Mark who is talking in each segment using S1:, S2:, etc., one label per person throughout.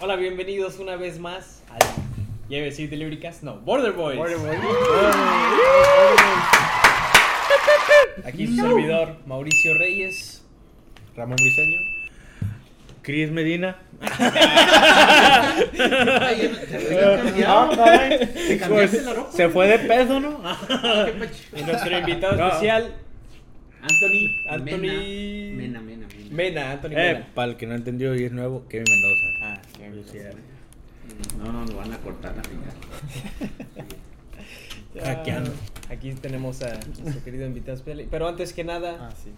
S1: Hola, bienvenidos una vez más al ya iba a decir Delivery Cast, no, Border Boys.
S2: Border Boys.
S1: Aquí su servidor Mauricio Reyes.
S2: Ramón Briseño.
S3: Cris Medina.
S2: Ah, caray.
S4: ¿Te cambiaste la ropa?
S3: Se fue de peso, ¿no?
S4: ¿Qué pacho?
S1: Y nuestro invitado
S3: No.
S1: especial,
S4: Anthony.
S1: Anthony-
S4: Mena, Mena,
S1: Anthony
S3: Eh,
S1: Mena.
S3: para el que no entendió y es nuevo, Kevin Mendoza.
S1: Ah,
S3: sí,
S4: No, no, nos van a cortar la.
S1: Ya,
S3: Hackeando.
S1: Aquí tenemos a nuestro querido invitado especial. Pero antes que nada,
S2: Ah, sí.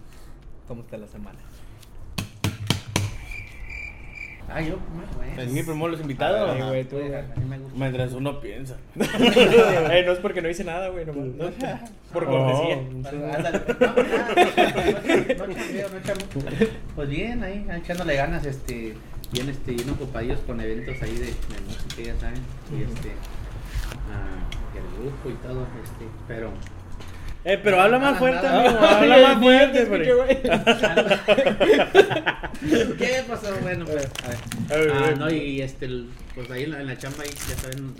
S1: ¿cómo está la semana?
S4: Ah, yo, bueno.
S3: Es mi primero los invitados.
S1: Ay, güey, tú.
S4: A mí me gusta.
S3: Mientras uno piensa.
S1: Eh, no es porque no hice nada, güey, nomás. No, por cortesía.
S3: Oh.
S4: Pues bien, ahí, echándole ganas, este, bien, este, bien ocupadillos con eventos ahí de, de música, ya saben, y este, ah, el grupo y todo, este, pero,
S3: Eh, pero habla más
S4: Ah,
S3: fuerte, amigo. Habla más fuerte, güey.
S4: ¿qué pasó? Bueno, pues, a ver.
S3: Eh,
S4: Ah,
S3: eh,
S4: no, y este, el- pues ahí en la, en la chamba, ahí, ya saben,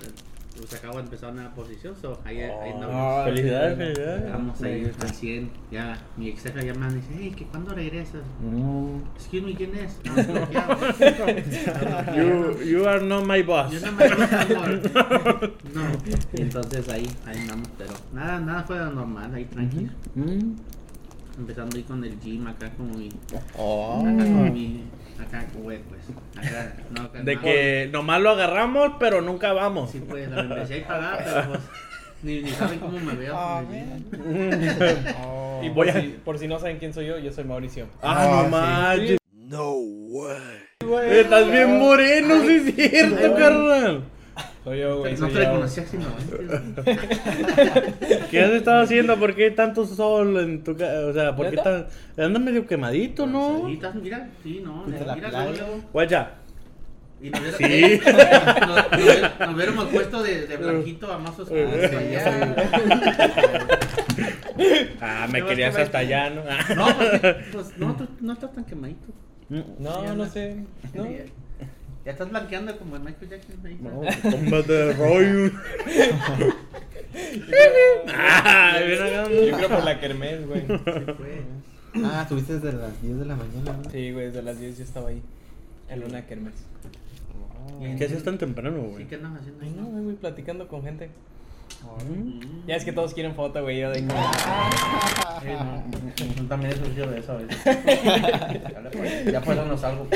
S4: pues acabo de empezar una posición, so, ahí, ahí
S3: Oh,
S4: andamos.
S3: felicidades, felicidades.
S4: Estamos ahí al 100, ya, mi ex jefa ya me dice, hey, ¿que cuándo regresas?
S3: Mm.
S4: Excuse me, ¿quién es? No.
S3: You, you are not my boss.
S4: Yo no me amor. No. Entonces ahí, ahí andamos, pero nada, nada fue normal, ahí tranquilo.
S3: Mm.
S4: Empezando ahí con el gym acá como mi.
S3: Oh.
S4: Acá con mi. Acá, güey, pues. Acá, no, acá,
S3: De que nomás lo agarramos, pero nunca vamos.
S4: Sí, pues, la empecé a pagar, pero pues. Ni, ni saben cómo me veo.
S2: Ah,
S4: gym.
S1: Y
S2: Oh.
S1: por,
S3: Voy a-
S1: si, por si no saben quién soy yo, yo soy Mauricio.
S3: Ah,
S2: Ah,
S3: no
S2: sí.
S3: manches.
S5: No way.
S3: Estás bien moreno, sí es cierto, carnal.
S1: Yo, güey.
S4: No te
S1: yo.
S4: reconocí así, no.
S3: ¿Qué has estado haciendo? ¿Por qué tanto sol en tu casa? O sea, ¿por qué tan... Andas medio quemadito, ¿no?
S4: Mira, sí, no. Mira.
S3: Guacha.
S4: Y nos hubiera-
S3: Sí.
S4: nos, nos hubiéramos puesto de, de blanquito a más oscuro.
S3: Ah, me
S4: No,
S3: querías
S4: me-
S3: hasta allá, ¿no?
S4: No, pues, pues no, tú no estás tan quemadito.
S1: No, no sé. No.
S4: Ya, estás blanqueando como el Michael Jackson. ahí.
S3: No, combate de rollo. Ah.
S1: Yo creo por la kermés, güey.
S4: Sí, pues.
S2: Ah, tuviste desde las 10 de la mañana, ¿no?
S1: Sí, güey, desde las 10 yo estaba ahí. En una kermés.
S3: ¿Qué haces tan temprano,
S4: Sí,
S3: güey?
S4: ¿qué andas haciendo ahí?
S1: No? güey, platicando con gente.
S3: Mm.
S1: Ya es que todos quieren foto, güey. Yo de como.
S4: Sí, no. También sufrido de eso a veces. Ya, por eso no salgo.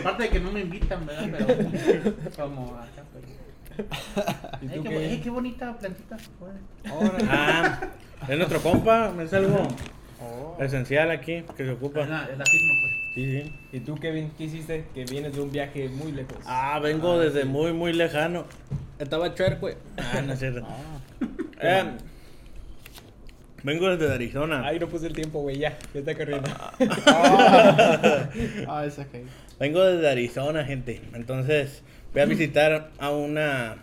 S4: Aparte de que no me invitan, ¿verdad? Pero como acá, pero.
S1: ¿Y
S4: Ay,
S1: tú
S4: qué,
S1: qué?
S4: ay, qué bonita plantita.
S3: Ah, es nuestro compa, es algo
S2: Oh.
S3: esencial aquí que se
S4: Es
S3: ocupa.
S4: la, es la firma, pues.
S3: Sí, sí.
S1: ¿Y tú, Kevin, qué hiciste? Que vienes de un viaje muy lejos.
S3: Ah, vengo desde muy, muy lejano. Estaba chuerco, güey. Ah, no es cierto. Eh, vengo desde Arizona.
S1: Ay, no puse el tiempo, güey, ya. Ya está corriendo.
S2: Ah, ah, esa que.
S3: Vengo desde Arizona, gente. Entonces, voy a visitar a una.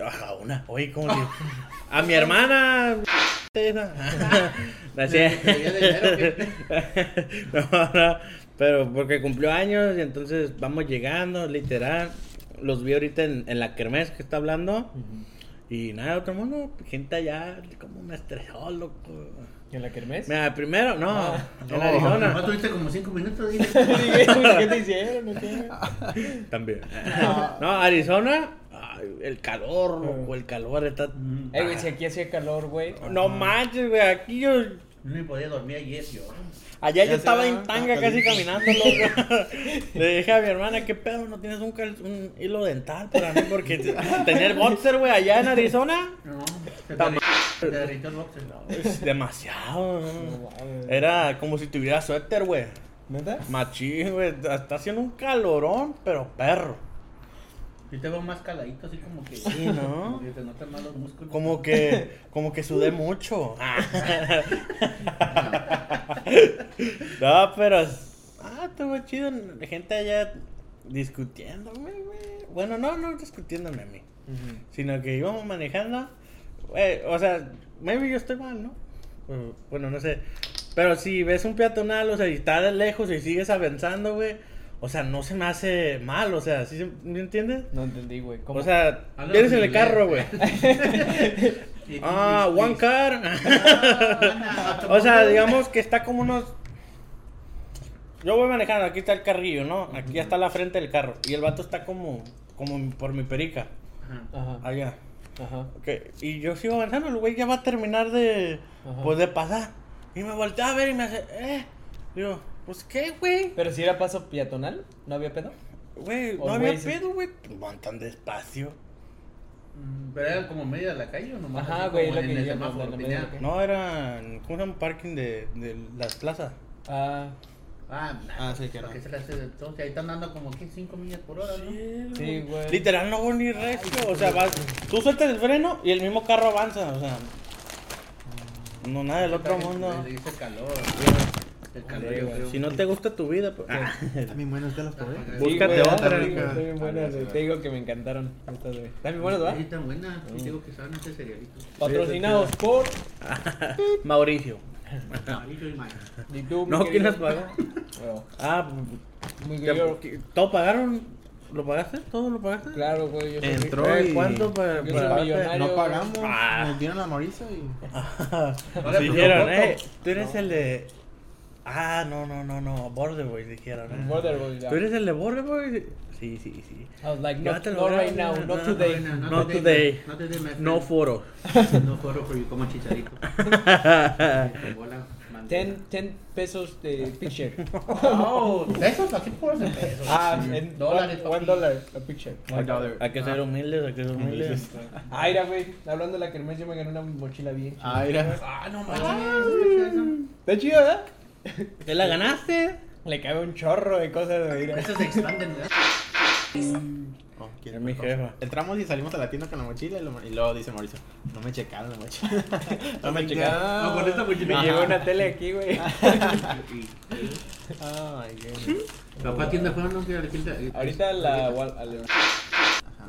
S3: A una. Oye, ¿cómo le A mi hermana. esa. No sé.
S4: ¿Te dio dinero o qué?
S3: No, no, pero porque cumplió años y entonces vamos llegando, literal. Los vi ahorita en, en la kermés que está hablando. Y nada, otro mundo, gente allá, como me estresó, loco.
S1: ¿En la kermés?
S3: Mira, primero, no,
S1: Ah.
S3: en
S4: No,
S3: Arizona.
S4: nomás tuviste como 5 minutos, dile.
S1: ¿Qué te hicieron?
S3: También. No, Arizona, ay, el calor, loco, el calor está.
S1: Eh, güey, si aquí hacía calor, güey.
S3: No manches, güey, aquí yo.
S4: No me podía dormir ayer, yo.
S3: Allá yo estaba en tanga
S2: ah,
S3: casi caminando, loco. Le dije a mi hermana, ¿qué pedo? ¿No tienes un, cal- un hilo dental para mí? Porque te- tenía el boxer, güey, allá en Arizona.
S4: No, te
S3: Tam-
S4: el boxer.
S3: Es demasiado.
S1: No.
S3: Era como si tuviera suéter, güey.
S1: ¿Neta?
S3: Machín, güey. Está haciendo un calorón, pero perro.
S4: Yo te veo más caladito, así como que.
S3: Sí, ¿no?
S4: Como que te notan más los músculos.
S3: Como que, como que sudé mucho. no, pero. Ah, estuvo chido. Gente allá discutiéndome, güey. Bueno, no, no discutiéndome a mí. Sino que íbamos manejando. o sea, maybe yo estoy mal, ¿no? Bueno, no sé. Pero si ves un peatonal, o sea, y estás de lejos y sigues avanzando, güey. O sea, no se me hace mal, o sea, ¿sí se- ¿me entiendes?
S1: No entendí, güey. ¿Cómo?
S3: O sea, vienes en el carro, güey. Ah, one car.
S4: Ah,
S3: o sea, digamos que está como unos. Yo voy manejando, aquí está el carrillo, ¿no? Aquí ya está la frente del carro. Y el vato está como, como por mi perica.
S4: Ajá.
S1: Ajá,
S3: Allá.
S1: ajá.
S3: Y yo sigo avanzando, el güey ya va a terminar de.
S1: Ajá.
S3: Pues de pasar. Y me voltea a ver y me hace. Eh. Digo, pues qué, güey.
S1: Pero si era paso peatonal, ¿no había pedo?
S3: Güey, no había
S1: güey,
S3: pedo, güey. Van tan despacio.
S4: Mm, ¿Pero era como media de la calle o nomás?
S1: Ajá, güey,
S4: en
S1: que
S4: el semáforo
S1: de.
S3: No, era. ¿Cómo se llama? Parking de, de las plazas.
S1: Ah,
S4: Ah,
S2: Ah, sí, que
S4: ¿para
S2: no.
S4: qué se le hace de todo? Que ahí están dando como que 5 millas por hora, ¿no?
S1: sí, güey.
S3: Literal, no voy ni recio. O sea, vas, tú sueltas el freno y el mismo carro avanza. O sea, no nada del otro mundo.
S4: Le dice calor. El
S1: Sí, güey.
S4: creo.
S3: Si no te gusta tu vida, pues. ah.
S2: También buenos de los.
S4: Sí,
S3: Búscate
S1: güey,
S3: otra.
S1: Bien, bien
S2: sí,
S1: Te digo que me encantaron. Estas, güey. Están bien buenas,
S4: Sí,
S1: ¿verdad?
S4: están buenas. Sí, digo que saben ese cerealito.
S1: Patrocinados por.
S3: Mauricio.
S4: Amarillo y mayo.
S1: ¿Y tú,
S3: No, ¿quién las pagó?
S1: Bueno,
S3: Ah,
S1: muy
S3: ¿te- qué- ¿todo pagaron? ¿Lo pagaste? ¿Todo lo pagaste?
S1: Claro, güey. Yo soy
S2: Entró y-
S3: ¿Cuánto para, para.
S2: No pagamos,
S3: Ah.
S2: nos dieron a Mauricio y...
S4: Ahora,
S3: Dijeron, eh, tú eres el de... Ah, no, no, no, no, Border Boys dijeron. eh.
S1: Border Boys, ya.
S3: ¿Tú eres el de Border Boys? Sí, sí, sí.
S1: I was like, not,
S3: grabo,
S1: right now,
S3: no,
S1: not
S3: no,
S1: today.
S4: No, no,
S3: Not
S4: today,
S3: today.
S4: No today, my
S3: No foro.
S4: No foro for you, como chicharito.
S1: Ten, ten pesos de picture.
S4: Oh, pesos, aquí por de pesos.
S1: ah, en
S4: dólares.
S1: One, dollar a picture.
S2: One dollar.
S3: Hay que ser humildes, hay que ser humildes.
S1: Ah, mira, güey. Hablando de la kermés, yo me gané una mochila bien. chida.
S2: Ah, mira.
S4: Ah, no manches.
S1: Está chido, ¿verdad?
S3: ¿Te la ganaste?
S1: Le cabe un chorro de cosas, güey. mira.
S4: Esos se expanden, ¿verdad?
S2: Oh, ¿quién
S3: Es mi jefa.
S2: Entramos y salimos a la tienda con la mochila y, lo- y luego dice Mauricio, no me checaron la mochila.
S1: No me checaron.
S4: No, con esta mochila.
S1: Me llegó una tele aquí, güey.
S2: Ah, my goodness.
S4: Papá, tienda fueron, no? La
S1: Ahorita la Wal- a la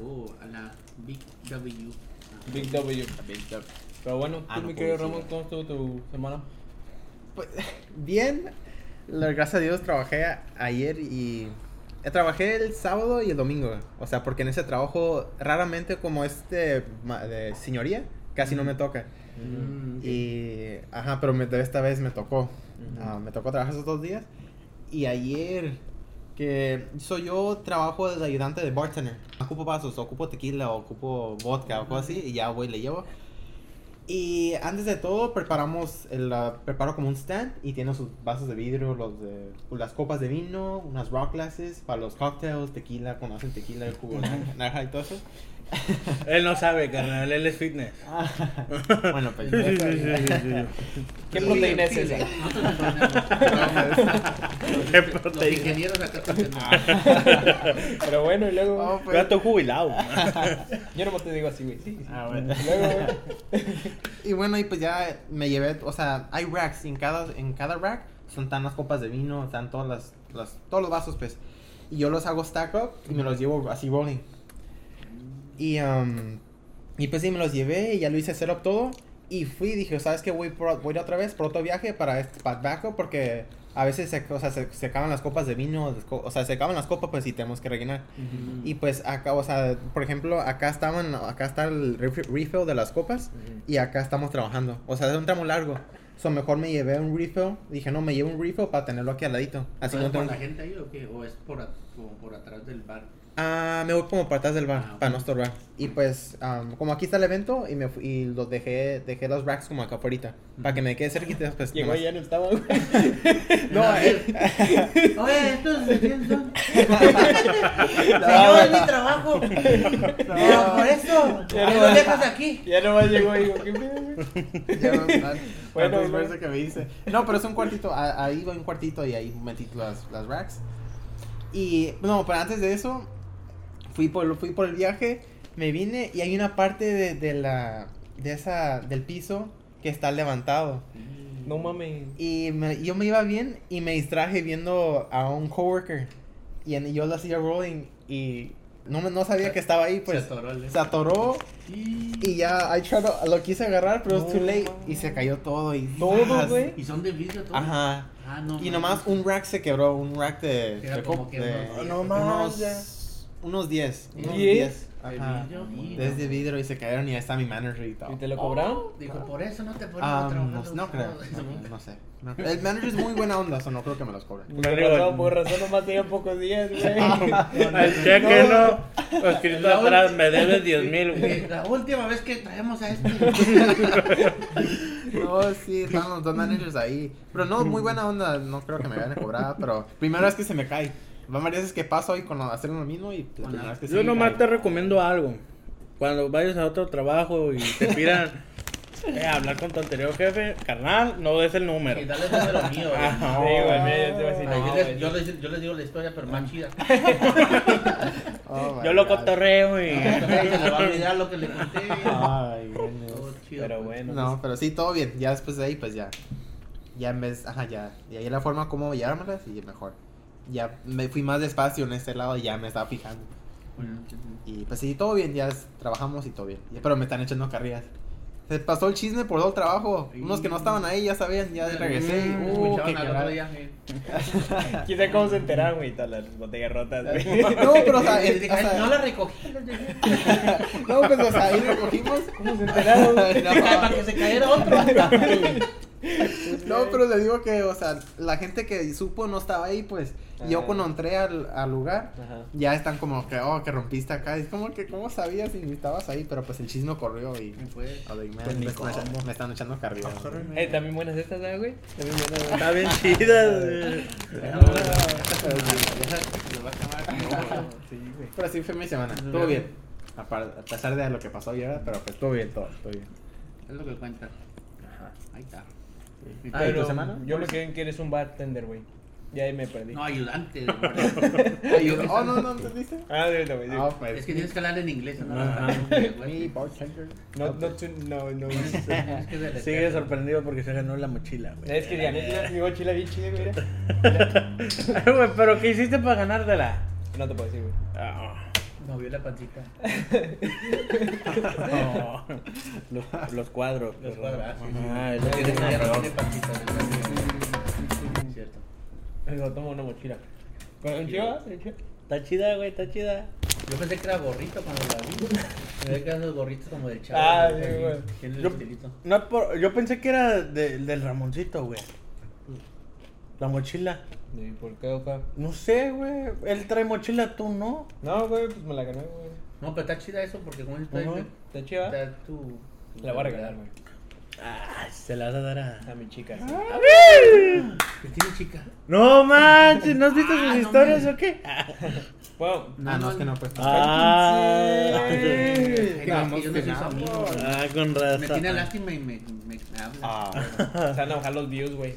S4: Oh, a la Big W.
S1: Big W. Pero bueno,
S2: Ah,
S1: tú,
S2: no
S1: mi querido Ramón. ¿cómo estuvo tu semana?
S2: Pues, bien, gracias a Dios trabajé a- ayer y... Trabajé el sábado y el domingo, o sea, porque en ese trabajo raramente como es de, señoría, casi no me toca.
S4: Mm,
S2: Y, ajá, pero me- de esta vez me tocó. Ah, me tocó trabajar esos dos días. Y ayer, que soy yo, trabajo de ayudante de bartender. Ocupo vasos, ocupo tequila, ocupo vodka o cosas así, y ya voy, le llevo. Y antes de todo, preparamos, el, ah, preparo como un stand y tiene sus vasos de vidrio, los de, las copas de vino, unas rock glasses para los cocktails, tequila, cuando hacen tequila, el jugo de naranja y todo eso.
S3: Él no sabe, carnal, él es fitness.
S2: bueno, pues.
S3: Sí, sí, sí, sí, sí.
S1: ¿Qué proteína es esa?
S3: Qué
S4: Los
S3: proteína.
S4: ingenieros acá también.
S1: Pero bueno, y luego.
S2: Oh, pues.
S3: Ya estoy jubilado.
S1: Yo no te digo así, güey. Sí, sí.
S2: Ah, bueno.
S1: Y luego, güey.
S2: Y bueno, y pues ya me llevé, o sea, hay racks, y en cada, en cada rack son tan las copas de vino, están todas las, las, todos los vasos, pues. Y yo los hago stack up y me los llevo así rolling. Y, um, y pues sí, me los llevé y ya lo hice setup todo. Y fui y dije, ¿sabes qué? Voy, por, voy otra vez por otro viaje para, este, para porque a veces se, o sea, se, se acaban las copas de vino, o sea, se acaban las copas pues y tenemos que rellenar. Y pues acá, o sea, por ejemplo, acá estaban, acá está el ref- refill de las copas y acá estamos trabajando. O sea, es un tramo largo. So, mejor me llevé un refill. Dije, no, me llevo un refill para tenerlo aquí al ladito. Así
S4: ¿Pero
S2: no
S4: es por
S2: tengo...
S4: la gente ahí o qué? ¿O es por, a- como por atrás del bar?
S2: Ah, me voy como para atrás del bar,
S4: Ah,
S2: para no estorbar. Y pues, am, como aquí está el evento, y me fui- y los dejé, dejé los racks como acá afuera. Para que me quede cerquita, pues.
S1: Llegó ya no estaba, güey.
S2: No, eh,
S4: Oye, estos de quién son?
S2: Señor,
S4: es mi trabajo. Pero por eso,
S1: Ya
S4: ¿qué
S1: no
S4: lo dejas aquí?
S1: Ya nomás llegó y digo, ¿qué pedo, güey?
S2: Ya no, no,
S1: Bueno,
S2: que me dice. No, pero es un cuartito. Ahí va un cuartito y ahí metí las, las racks. Y no, pero antes de eso, fui por, fui por el viaje, me vine y hay una parte de, de la de esa del piso que está levantado.
S1: No mames.
S2: Y me- yo me iba bien y me distraje viendo a un coworker. Y en- yo lo hacía rolling y no, no sabía que estaba ahí, pues
S4: Se atoró el-
S2: se atoró y ya I tried to- lo quise agarrar, pero es
S1: No,
S2: too late
S1: mames.
S2: y se cayó todo y
S1: Todo, güey.
S4: Y son de vidrio todos.
S2: Ajá.
S4: Ah, no.
S2: Y nomás un rack se quebró, un rack de.
S4: Era
S2: de
S4: como
S2: co-
S4: que
S2: de-.
S3: No más, ya.
S2: Unos, unos 10. Unos
S1: ¿Diez?
S2: 10.
S4: ¿De
S2: Ajá.
S4: vidrio? Y
S2: Desde vidrio y se cayeron y ahí está mi manager y todo.
S1: ¿Y te lo cobraron?
S4: Dijo, por eso no te
S2: Ah,
S4: a trabajar.
S2: no, creo.
S4: sábados".
S2: No, no sé. No. El manager es muy buena onda, o no creo que me los cobre.
S1: Por razón, por razón nomás tenía pocos días, güey.
S3: El cheque no. Escrito
S4: La
S3: atrás, me debes 10 mil, güey.
S4: La última vez que traemos a este.
S2: No, sí, estaban los dos managers ahí. Pero no, muy buena onda. No creo que me vayan a cobrar. Pero primera vez que se me cae. Va varias veces que paso y con hacer lo mismo y la primera vez que
S3: Yo nomás te recomiendo algo. Cuando vayas a otro trabajo y te pidan eh, hablar con tu anterior jefe, carnal, no des el número.
S4: Y dale el número mío.
S1: Sí, güey, no,
S4: yo, les,
S1: güey.
S4: yo, les, yo les digo la historia, pero más chida.
S2: Oh, my
S3: Yo lo
S2: God.
S3: cotorreo y.
S4: Se le va a olvidar lo que le conté.
S2: Ay,
S4: chido,
S1: Pero
S4: pues.
S1: bueno.
S2: No, pero sí, todo bien. Ya después de ahí, pues ya. Ya en vez. Ajá, ya. Y ahí la forma como llevármelas y mejor. Ya me fui más despacio en este lado y ya me estaba fijando.
S4: Bueno.
S2: Y pues sí, todo bien, ya trabajamos y todo bien. Pero me están echando carrillas. Se pasó el chisme por todo el trabajo. Unos que no estaban ahí ya sabían, ya regresé. y,
S4: Mm,
S2: uh, qué
S4: al otro día.
S1: Quién sabe cómo se enteraron, güey, todas las botellas rotas, güey.
S2: No, pero o sea, el- o sea,
S4: no la recogí. les
S2: no, pues o sea, ahí recogimos.
S1: ¿Cómo se enteraron?
S4: Para que se cayera otro.
S2: No, pero le digo que, o sea, la gente que supo no estaba ahí, pues. Yo
S1: Ah.
S2: cuando entré al, al lugar,
S1: Ajá.
S2: ya están como que, oh, que rompiste acá. Es como que, ¿cómo sabías si estabas ahí? Pero pues el chisme corrió y.
S4: Fue.
S2: oh, man,
S3: Pues
S2: me, están echando, me están echando carrillas.
S1: Eh, también buenas estas, ¿eh, güey? También buenas, güey.
S3: Está bien chida, güey.
S1: Sí, güey.
S2: Pero sí fue mi semana. Todo bien. A, pesar de lo que pasó ya, pero pues todo bien, todo, todo bien.
S4: Es lo que cuenta. Ahí está. ¿Y
S2: Ah, ¿y tu semana?
S1: Yo me quedé en que eres un bartender, güey. Ya ahí me perdí.
S4: No, ayudante. de guardia.
S2: oh, no, no, ¿entendiste?
S1: Ah, de verdad, güey.
S2: Ah, pues.
S4: Es que tienes que hablar en inglés. ¿no?
S2: Mi bartender.
S1: No, no, tú- no, no.
S4: Es que deletrear.
S3: Sigue sorprendido porque se ganó la mochila, güey.
S1: Es que gané mira, mi mochila bien chida, güey. mira.
S3: Ay, güey, pero ¿qué hiciste para ganártela?
S1: No te puedo decir, güey.
S3: Ah,
S4: Movió la pancita.
S3: no. Los, los cuadros.
S4: Los cuadros, ah, no tiene pancita.
S1: Digo, toma una mochila. ¿Con un chiva?
S3: Está chida, güey, está chida.
S4: Yo pensé que era gorrito cuando la vi. Me ve que eran los gorritos como del chavo.
S1: Ah,
S4: güey,
S1: sí, güey.
S4: Tiene el
S3: Yo,
S4: estilito.
S3: no es por- yo pensé que era de- del Ramoncito, güey. La mochila.
S1: ¿Y por qué?
S3: No sé, güey. Él trae mochila, tú no.
S1: No, güey, pues me la gané, güey.
S4: No, pero está chida eso porque como está
S3: Ajá.
S1: ¿Está chiva?
S4: está tu. tu
S1: La voy a regalar, güey.
S3: Ah, se la vas a dar a.
S1: A mi chica, sí.
S4: ¿Qué tiene chica?
S3: No manches, ¿no has visto
S4: Ah,
S3: sus
S4: no
S3: historias o qué?
S1: Bueno,
S2: Ah, no, es que no, pues.
S3: Ah,
S4: Ay, no, yo no
S2: que
S4: soy su
S2: no.
S4: amigo. güey.
S3: ah, con
S4: Me
S3: razón.
S4: tiene lástima y me, me, me habla.
S2: Ah,
S1: se van a bajar los views, güey.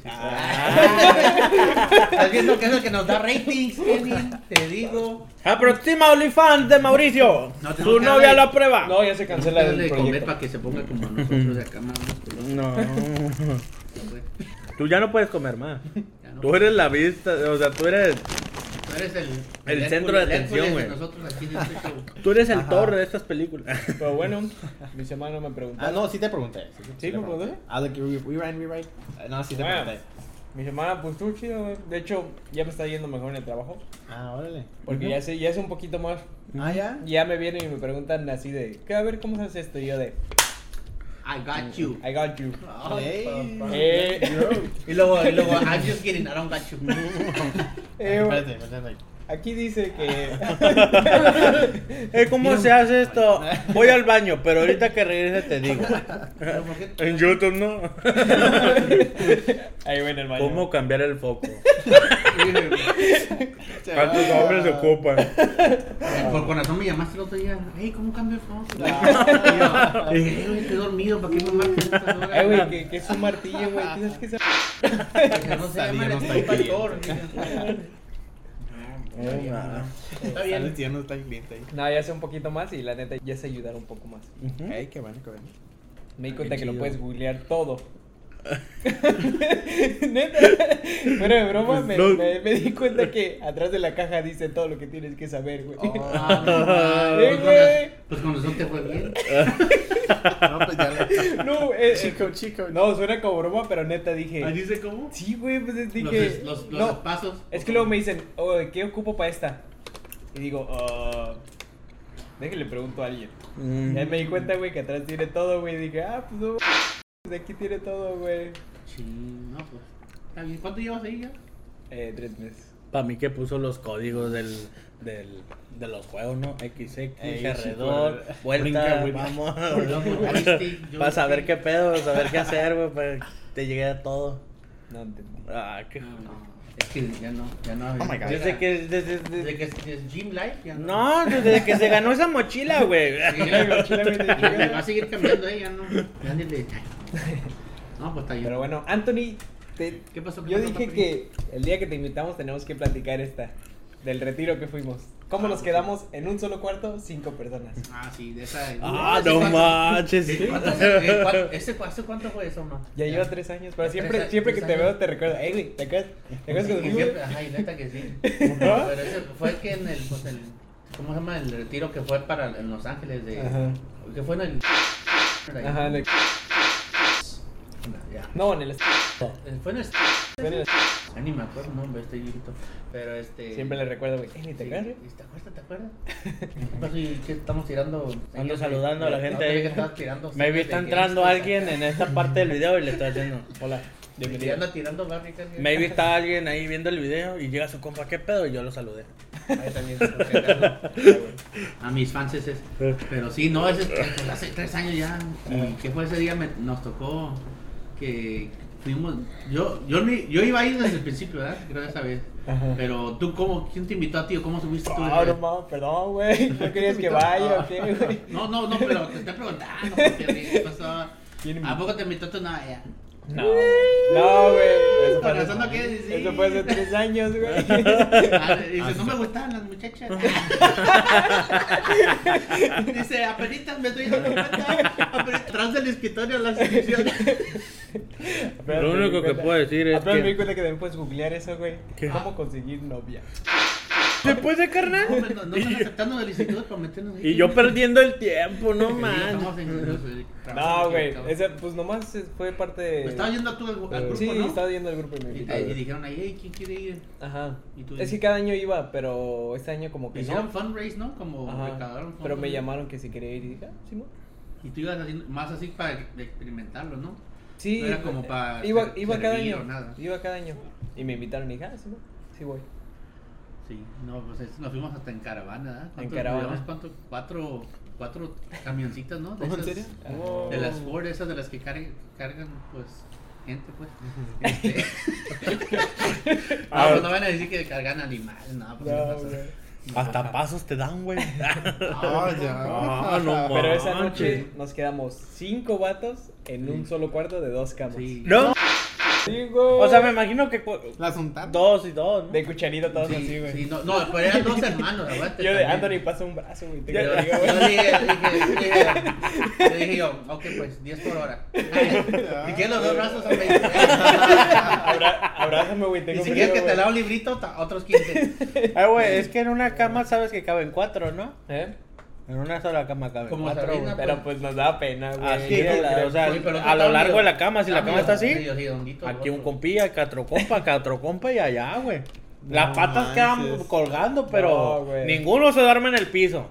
S4: Estás viendo que es el que nos da ratings, Kevin. Te digo.
S3: Aproxima OnlyFans de Mauricio.
S4: No,
S3: Su novia lo aprueba.
S1: No, ya se cancela el proyecto.
S4: para que se ponga como nosotros de acá, más
S3: No. Tú ya no puedes comer más.
S4: Ya no.
S3: Tú eres la vista, o sea, tú eres,
S4: Tú eres el,
S3: El
S4: Hércules-
S3: centro de
S4: el
S3: atención,
S4: de
S3: güey.
S4: Nosotros aquí en este
S3: tú eres el
S2: Ajá.
S3: Thor de estas películas.
S1: Pero bueno, mi semana me preguntó.
S2: Ah, no, sí te pregunté.
S1: ¿Sí me pregunté?
S2: Ah, like, re- rewind, rewind. Ah, No, sí te
S1: Bueno,
S2: pregunté.
S1: mi semana pues estuvo chido, güey. De hecho, ya me está yendo mejor en el trabajo.
S2: Ah, órale.
S1: Porque ya sé, ya es un poquito más.
S2: Ah, ya.
S1: Ya me vienen y me preguntan así de, ¿qué? A ver, ¿cómo se hace esto? Y yo de,
S4: I got you.
S1: I got you.
S2: Hey.
S4: papá.
S1: Eh,
S4: Y luego, y luego, I'm just kidding, I don't got you.
S1: güey,
S2: Espérate, espérate.
S1: Aquí dice que...
S3: Eh, ¿Cómo se hace esto? Voy al baño, pero ahorita que regrese te digo. En YouTube no.
S1: Ahí voy en el baño.
S3: ¿Cómo cambiar el foco? ¿Cuántos hombres se ocupan?
S4: Por corazón me llamaste el otro día. Hey, ¿cómo cambio el foco?
S1: Ah.
S4: "Ey, güey, estoy dormido, ¿para qué me marcas?
S1: Ay, güey, que, que es un martillo, güey. ¿Tienes que saber?
S4: No se llama el
S2: está
S3: Oh, nada.
S4: Está
S2: ahí.
S1: No, ya sé un poquito más y la neta ya sé ayudar un poco más.
S3: Ujú.
S2: Ey, qué bueno, qué bueno.
S1: Me di
S3: Ah,
S1: cuenta que lo puedes googlear todo. Neta, fuera de broma, me,
S3: No.
S1: me- me di cuenta que atrás de la caja dice todo lo que tienes que saber, güey.
S4: Ah, ah, pues, con
S1: güey.
S4: raz- pues con razón te fue bien.
S2: No, pues ya le-
S1: No, eh,
S2: Chico, chico.
S1: no, suena como broma, pero neta dije.
S4: Ahí dice cómo.
S1: Sí, güey, pues dije.
S4: los, los
S1: no,
S4: pasos.
S1: es que luego me dicen, oh, ¿qué ocupo para esta? Y digo, ah. déjale pregunto a alguien.
S3: Mm.
S1: Ya me di cuenta, güey, que atrás tiene todo, güey. Dije, ah, pues no. De aquí tiene todo, güey.
S4: Sí, no, pues. Está bien. ¿Cuánto llevas ahí ya?
S1: Eh, tres meses.
S3: Para mí que puso los códigos del, del, de los juegos, ¿no? XX,
S1: Ey,
S3: alrededor,
S1: sí,
S3: vuelta,
S2: brinca,
S3: vamos.
S4: Joystick,
S3: Para saber
S4: joystick.
S3: qué pedo, saber qué hacer, güey, para que te llegue a todo.
S1: No entendí.
S3: Ah, qué...
S4: No, no. Es que ya no, ya no.
S2: Oh my God.
S3: Desde que, desde, desde-
S4: Desde que es, es Gym Life, ya no.
S3: No, desde que se ganó esa mochila, güey.
S4: Sí,
S1: La mochila, güey,
S4: va a seguir cambiando, eh, ya no. Ya ni le. No, pues está bien.
S1: Pero bueno, Anthony, te-
S4: ¿Qué pasó? ¿Qué
S1: yo
S4: pasó,
S1: dije
S4: papi?
S1: que el día que te invitamos tenemos que platicar esta. Del retiro que fuimos. ¿Cómo
S4: Ah,
S1: nos
S4: sí.
S1: quedamos en un solo cuarto? Cinco personas.
S4: Ah, sí, de esa.
S3: Ah,
S4: ¿Ese
S3: no manches.
S4: ese cuánto fue- eh, cuál- ¿Ese cu- hace cuánto fue eso, no?
S1: Ya lleva tres años, pero
S4: Tres
S1: siempre,
S4: a-
S1: siempre que te veo te recuerdo. Ey, güey, ¿te acuerdas? ¿Te acuerdas
S4: siempre- Ajá, y neta que sí. Pero ese fue que en el, pues el, ¿cómo se llama? El retiro que fue para en Los Ángeles de,
S1: Ajá.
S4: que fue en el,
S1: Ajá, en el-
S4: ya.
S1: No, en el...
S4: Eh, Fue en el,
S1: fue en el-
S4: ya ni me acuerdo, no, hombre, estoy viejito, pero este.
S1: Siempre le recuerdo, güey. Ey, ¿te
S4: Sí,
S1: acuerdas?
S4: ¿Te acuerdas? ¿Te acuerdas? ¿y ¿Qué estamos tirando?
S3: Ando saludando a la gente
S4: ahí. tirando
S3: Maybe está entrando alguien en esta parte del video y le está diciendo, hola, bienvenido.
S4: anda tirando barricas.
S3: Maybe está alguien ahí viendo el video y llega su compa, ¿qué pedo? Y yo lo saludé.
S4: Ahí también, a mis fans ese. Pero sí, no, ese pues, hace tres años ya. ¿Y qué fue ese día? Me- nos tocó que fuimos. Yo, yo, ni- yo iba a ir desde el principio, ¿verdad? Creo esa vez.
S1: Ajá.
S4: Pero tú, ¿cómo, ¿quién te invitó a ti o cómo subiste tú?
S1: Ah, no mames, perdón, güey. ¿No querías que vaya o qué, güey?
S4: No, no, no, pero te estoy preguntando. porque, ¿Qué pasó?
S1: ¿Quién
S4: ¿A poco te invitó tú? No.
S1: No, güey. Eso fue
S4: Con
S1: hace-
S4: razón no quieres decir.
S1: Eso fue hace tres años, güey.
S4: Ah, dice, no me gustaban las muchachas. dice, apenitas me estoy dando cuenta. Atrás del escritorio las inscripciones.
S3: Lo único que puedo decir es
S1: apenas me di
S3: que...
S1: cuenta que también puedes googlear eso, güey. ¿Cómo conseguir novia?
S3: ¿Se puede, carnal?
S4: No, no, no están aceptando instituto para meternos ahí.
S3: Y yo perdiendo el tiempo, no man.
S4: los-
S1: No, güey. Ese, pues nomás fue parte de.
S4: Estaba yendo tú al, al grupo,
S1: sí,
S4: ¿no?
S1: estaba yendo al grupo y me
S4: Y,
S1: invitaron.
S4: te- y dijeron ahí, hey, ¿quién quiere ir?
S1: Ajá.
S4: Y tú
S1: Es que cada año iba, pero este año como que
S4: Hicieron
S1: no.
S4: fundraise, ¿no? Como
S1: Ajá.
S4: recaudaron
S1: Pero me llamaron que si quería ir y dije, ah, sí, no.
S4: Y tú ibas haciendo más así para experimentarlo, ¿no?
S1: Sí.
S4: No era como
S1: eh,
S4: para
S1: Iba, iba cada año. Iba cada año. Y me invitaron y dije, ah, sí, no. Sí, voy.
S4: Sí, no, pues es- nos fuimos hasta en caravana, ¿verdad?
S1: En
S4: ¿Cuántos
S1: caravana.
S4: ¿Cuánto? Cuatro, cuatro camioncitas, ¿no? De
S2: ¿Oh, en
S4: esas-
S2: serio?
S1: Ajá.
S4: De las Ford, esas de las que cargan, cargan pues, gente, pues. Este...
S1: Ah,
S4: no, pues no van a decir que cargan animales, no, pues
S1: No,
S4: ¿qué pasa?
S3: Hasta pasos te dan, güey.
S2: Ah, ya.
S3: Ah, no
S1: Pero esa noche nos quedamos cinco vatos en un solo cuarto de dos camas.
S4: Sí.
S3: No,
S1: Sí, güey.
S3: o sea, me imagino que
S2: Las untadas.
S3: dos y dos, ¿no?
S1: De cucharita todos
S4: Sí,
S1: así, güey.
S4: sí, no, no, pero eran dos hermanos, aguante.
S1: Yo de
S4: también.
S1: Anthony pasa un brazo, güey. te
S4: Yo,
S1: digo,
S4: yo
S1: güey.
S4: dije, dije, dije, le dije yo, ok, pues 10 por hora. Y que los dos brazos son 20.
S1: Abra- Abrázame, güey.
S4: Y
S1: Tengo
S4: si
S1: frío,
S4: quieres que te lea un librito, otros 15.
S3: Ah, güey, es que en una cama sabes que caben cuatro, ¿no?
S1: ¿Eh?
S3: En una sola cama
S4: Como
S3: cuatro.
S1: Pero
S4: pues.
S1: pues nos daba pena, güey.
S3: Así,
S1: Mira la-
S3: o sea, a lo largo de la cama, si la
S4: está
S3: cama está así, aquí un compilla, cuatro compa, cuatro compa y allá, güey. Las
S2: No
S3: patas quedan colgando, pero
S1: No,
S3: ninguno se duerme en el piso.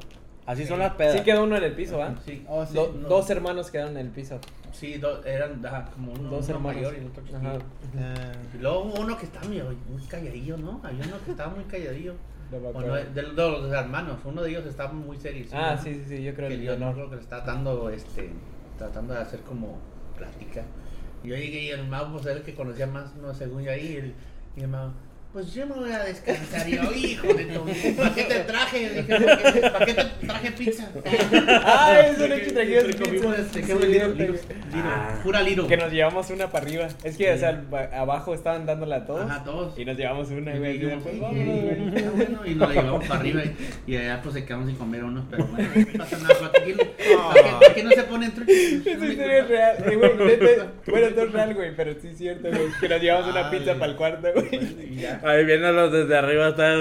S3: Así son las pedas.
S1: Sí quedó uno en el piso, ¿va?
S4: Sí,
S2: Oh, sí.
S1: Do-
S4: no.
S1: Dos hermanos quedaron en el piso.
S4: sí do- eran ajá, como uno,
S1: Dos
S4: uno
S1: hermanos.
S4: mayor y el otro chiquillo.
S1: Ajá.
S2: Ah.
S4: Y luego uno que estaba muy calladillo, ¿no? Había uno que estaba muy calladillo.
S1: No me
S4: O
S1: acuerdo.
S4: no, de, de los hermanos, uno de ellos estaba muy serio.
S1: Ah, sí, sí, sí, yo creo
S4: que
S1: que
S4: yo no creo que le estaba dando, este, tratando de hacer como plática. Yo llegué y el mago, pues era el que conocía más, no según yo ahí, y el, y el mago, pues yo me voy a descansar. Y yo, hijo de tu, ¿para qué te traje? Dije, ¿para qué, ¿para qué te traje pizza?
S1: Ah, eso no que trajimos
S4: Te comimos,
S1: pizza.
S4: este,
S1: Sí,
S4: qué buen liro,
S1: cierto,
S4: liro,
S1: güey.
S4: liro,
S3: Ah.
S4: pura liro.
S1: Que nos llevamos una para arriba. Es que, o sea, ba- abajo estaban dándola a todos.
S4: Ajá, todos.
S1: Y nos llevamos una,
S4: Y
S1: güey. Y
S4: dijimos,
S1: después,
S4: "Ey,
S1: vámonos,
S4: ey,
S1: güey.
S4: está bueno", y nos la llevamos para arriba y, y allá pues se quedamos sin comer unos, pero bueno, no pasa nada, ¿para qué, no se ponen truchos?
S1: Esa historia es real, eh, bueno, no es real, güey, pero sí es cierto, güey, que nos llevamos una
S4: Ay.
S1: pizza para el cuarto, güey.
S3: Ahí viéndolos desde arriba, está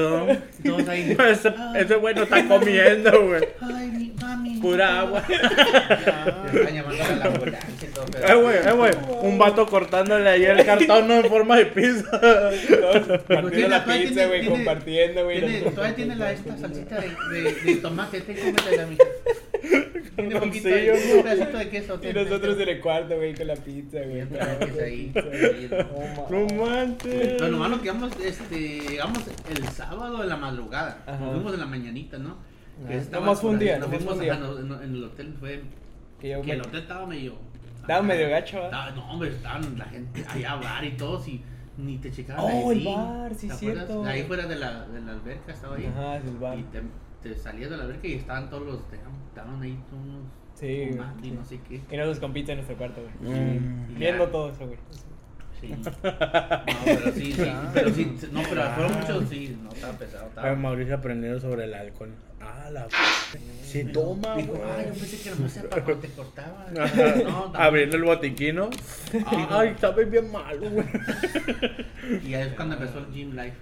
S4: todos ahí.
S3: Ese, ese güey no está comiendo, güey.
S4: Ay, mi mami.
S3: Pura agua. Eh, güey, eh, güey. Un vato cortándole ahí el cartón ¿no? en forma de pizza.
S1: Todos
S4: tiene-
S1: partiendo la pizza, güey, compartiendo, güey.
S4: Todavía tiene la, esta salsita de, de, de tomate, te cómetela, mija. Tiene poquito
S3: sello,
S4: de, un pedacito de queso.
S1: Y nosotros en el cuarto, güey, con la pizza, güey.
S4: Ahí.
S3: No manches.
S4: Pero nomás nos quedamos, este, llegamos el sábado en la madrugada. Nos fuimos en la mañanita, ¿no?
S1: Fue un día,
S4: Nos
S1: fue un
S4: ajá,
S1: día.
S4: no, en, el hotel fue.
S1: Que yo
S4: Que
S1: me-
S4: el hotel estaba medio.
S1: Estaba medio gacho, ¿verdad?
S4: Estaba- no, hombre, estaban la gente allá a bar y todos y ni te checaban.
S1: Oh,
S4: ahí,
S1: el bar, sí,
S4: ¿te acuerdas?
S1: cierto.
S4: Ahí fuera de la, de la alberca estaba ahí.
S1: Ajá, es el bar.
S4: Y te, te salías de la alberca y estaban todos los. Estaban ahí todos unos.
S1: Sí,
S4: fumando y no sé qué.
S1: Y nosotros con pizza en nuestro cuarto, güey.
S3: Mm.
S1: Viendo
S4: ya.
S1: todo eso, güey.
S4: Sí. No, pero sí, sí. Pero sí, no, pero fueron muchos, sí. No, estaba pesado. Estaba...
S3: Mauricio aprendiendo sobre el alcohol. Ah, la Se toma,
S4: Dijo,
S3: güey.
S4: ay, yo pensé que nomás era para cuando te cortaban.
S3: Ajá.
S4: No, también.
S3: Abriendo el botiquino. Ay, sabe bien malo, güey.
S4: Y ahí es cuando empezó el Gym Life.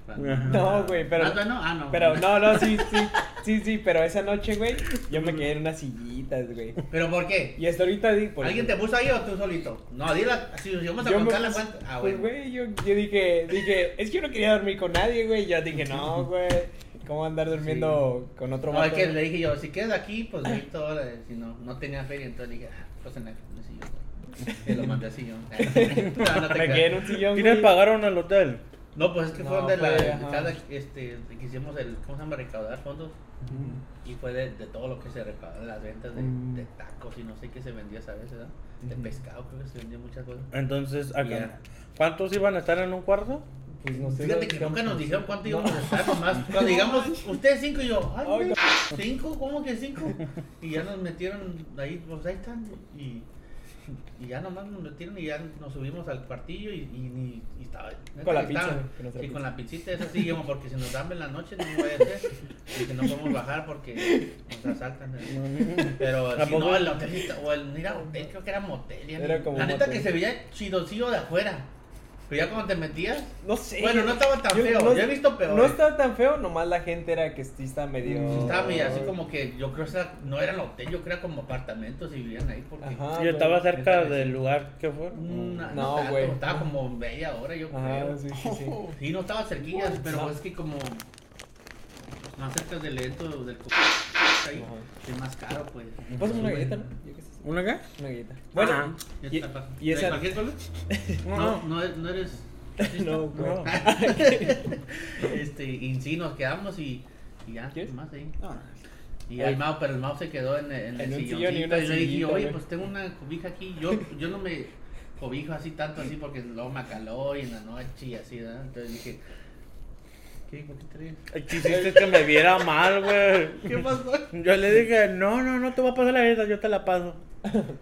S1: No, güey, pero.
S4: Ah, no, ah, no.
S1: Pero no, no, sí, sí. Sí, sí, pero esa noche, güey, yo me quedé en unas sillitas, güey.
S4: ¿Pero por qué?
S1: Y hasta ahorita di. por-
S4: ¿Alguien te puso ahí o tú solito? No, dile, si nos íbamos a contar la cuenta. Ah,
S1: Pues,
S4: bueno.
S1: güey, yo, yo dije, dije, es que yo no quería dormir con nadie, güey. Yo dije, no, güey, ¿cómo andar durmiendo con otro
S4: No, es que le dije yo, si quedas aquí, pues ahí todo, eh, si no, no tenía feria, entonces dije, ah, pues en el sillón. Y lo mandé al sillón. No, no te
S1: Me quedé en un sillón,
S3: ¿Quiénes pagaron el hotel?
S4: No, pues es que fue donde la, cada, este, que hicimos el, ¿cómo se llama? Recaudar fondos. Y fue de, de todo lo que se recaudó, de las ventas de,
S1: Mm.
S4: de tacos y no sé qué se vendía esa vez, ¿verdad? De pescado, creo que se vendía muchas cosas.
S3: Entonces, acá.
S4: Ya.
S3: ¿Cuántos iban a estar en un cuarto?
S1: Pues no sé.
S4: Fíjate que nunca nos dijeron cuánto íbamos a estar, nomás cuando digamos, ustedes cinco y yo, ay, güey, cinco, ¿cómo que cinco? Y ya nos metieron ahí, pues ahí están, y, y ya nomás nos metieron y ya nos subimos al cuartillo y, y, y estaba,
S1: Con la pizza, güey, con
S4: la pizzita, esa sí, íbamos, porque si nos dan en la noche no a hacer, y que no podemos bajar porque nos asaltan. ¿eh? Pero
S3: ¿A
S4: si no, el hotel, está- o el, mira, hotel, creo que era motel, la neta que se veía chidocillo de afuera, pero ya cuando te metías,
S1: No sé.
S4: bueno, no estaba tan
S1: Yo-
S4: feo.
S1: no-
S4: yo he visto peor.
S1: No estaba tan feo, nomás la gente era que sí está medio.
S4: Sí, estaba medio así como que yo creo que no era el hotel, yo creo era como apartamentos y vivían ahí porque.
S1: Ajá.
S3: ¿Y estaba cerca
S4: que
S3: del lugar que fue?
S4: No,
S1: güey.
S4: Estaba como media hora, yo
S1: Ajá,
S4: creo.
S1: sí, sí, sí.
S4: Sí, no estaba cerquilla, pero
S1: No.
S4: es que como más cerca del evento del ahí,
S1: Ajá.
S4: es más caro, pues.
S1: Pásame una
S4: Sube.
S1: galleta, ¿no? Yo qué sé.
S3: ¿Una qué?
S1: Una galleta. Bueno.
S4: Ya
S1: y, y
S4: ¿De
S1: esa.
S4: cualquier color? No, no, es- no eres.
S1: No.
S3: No.
S4: este, y sí, nos quedamos y, y ya,
S1: ¿Quieres?
S4: más ahí.
S2: No,
S4: Y el Mao, pero el Mao se quedó en, en
S1: En
S4: el sillón.
S1: y una
S4: y le dije, oye, pues tengo una cobija aquí. Yo, yo no me cobijo así tanto así porque luego me acaló y en la noche y así, ¿verdad? Entonces dije, ¿qué? ¿Por qué
S3: Quisiste que me viera mal, güey.
S4: ¿Qué pasó?
S3: Yo le dije, no, no, no te voy a pasar la galleta, yo te la paso.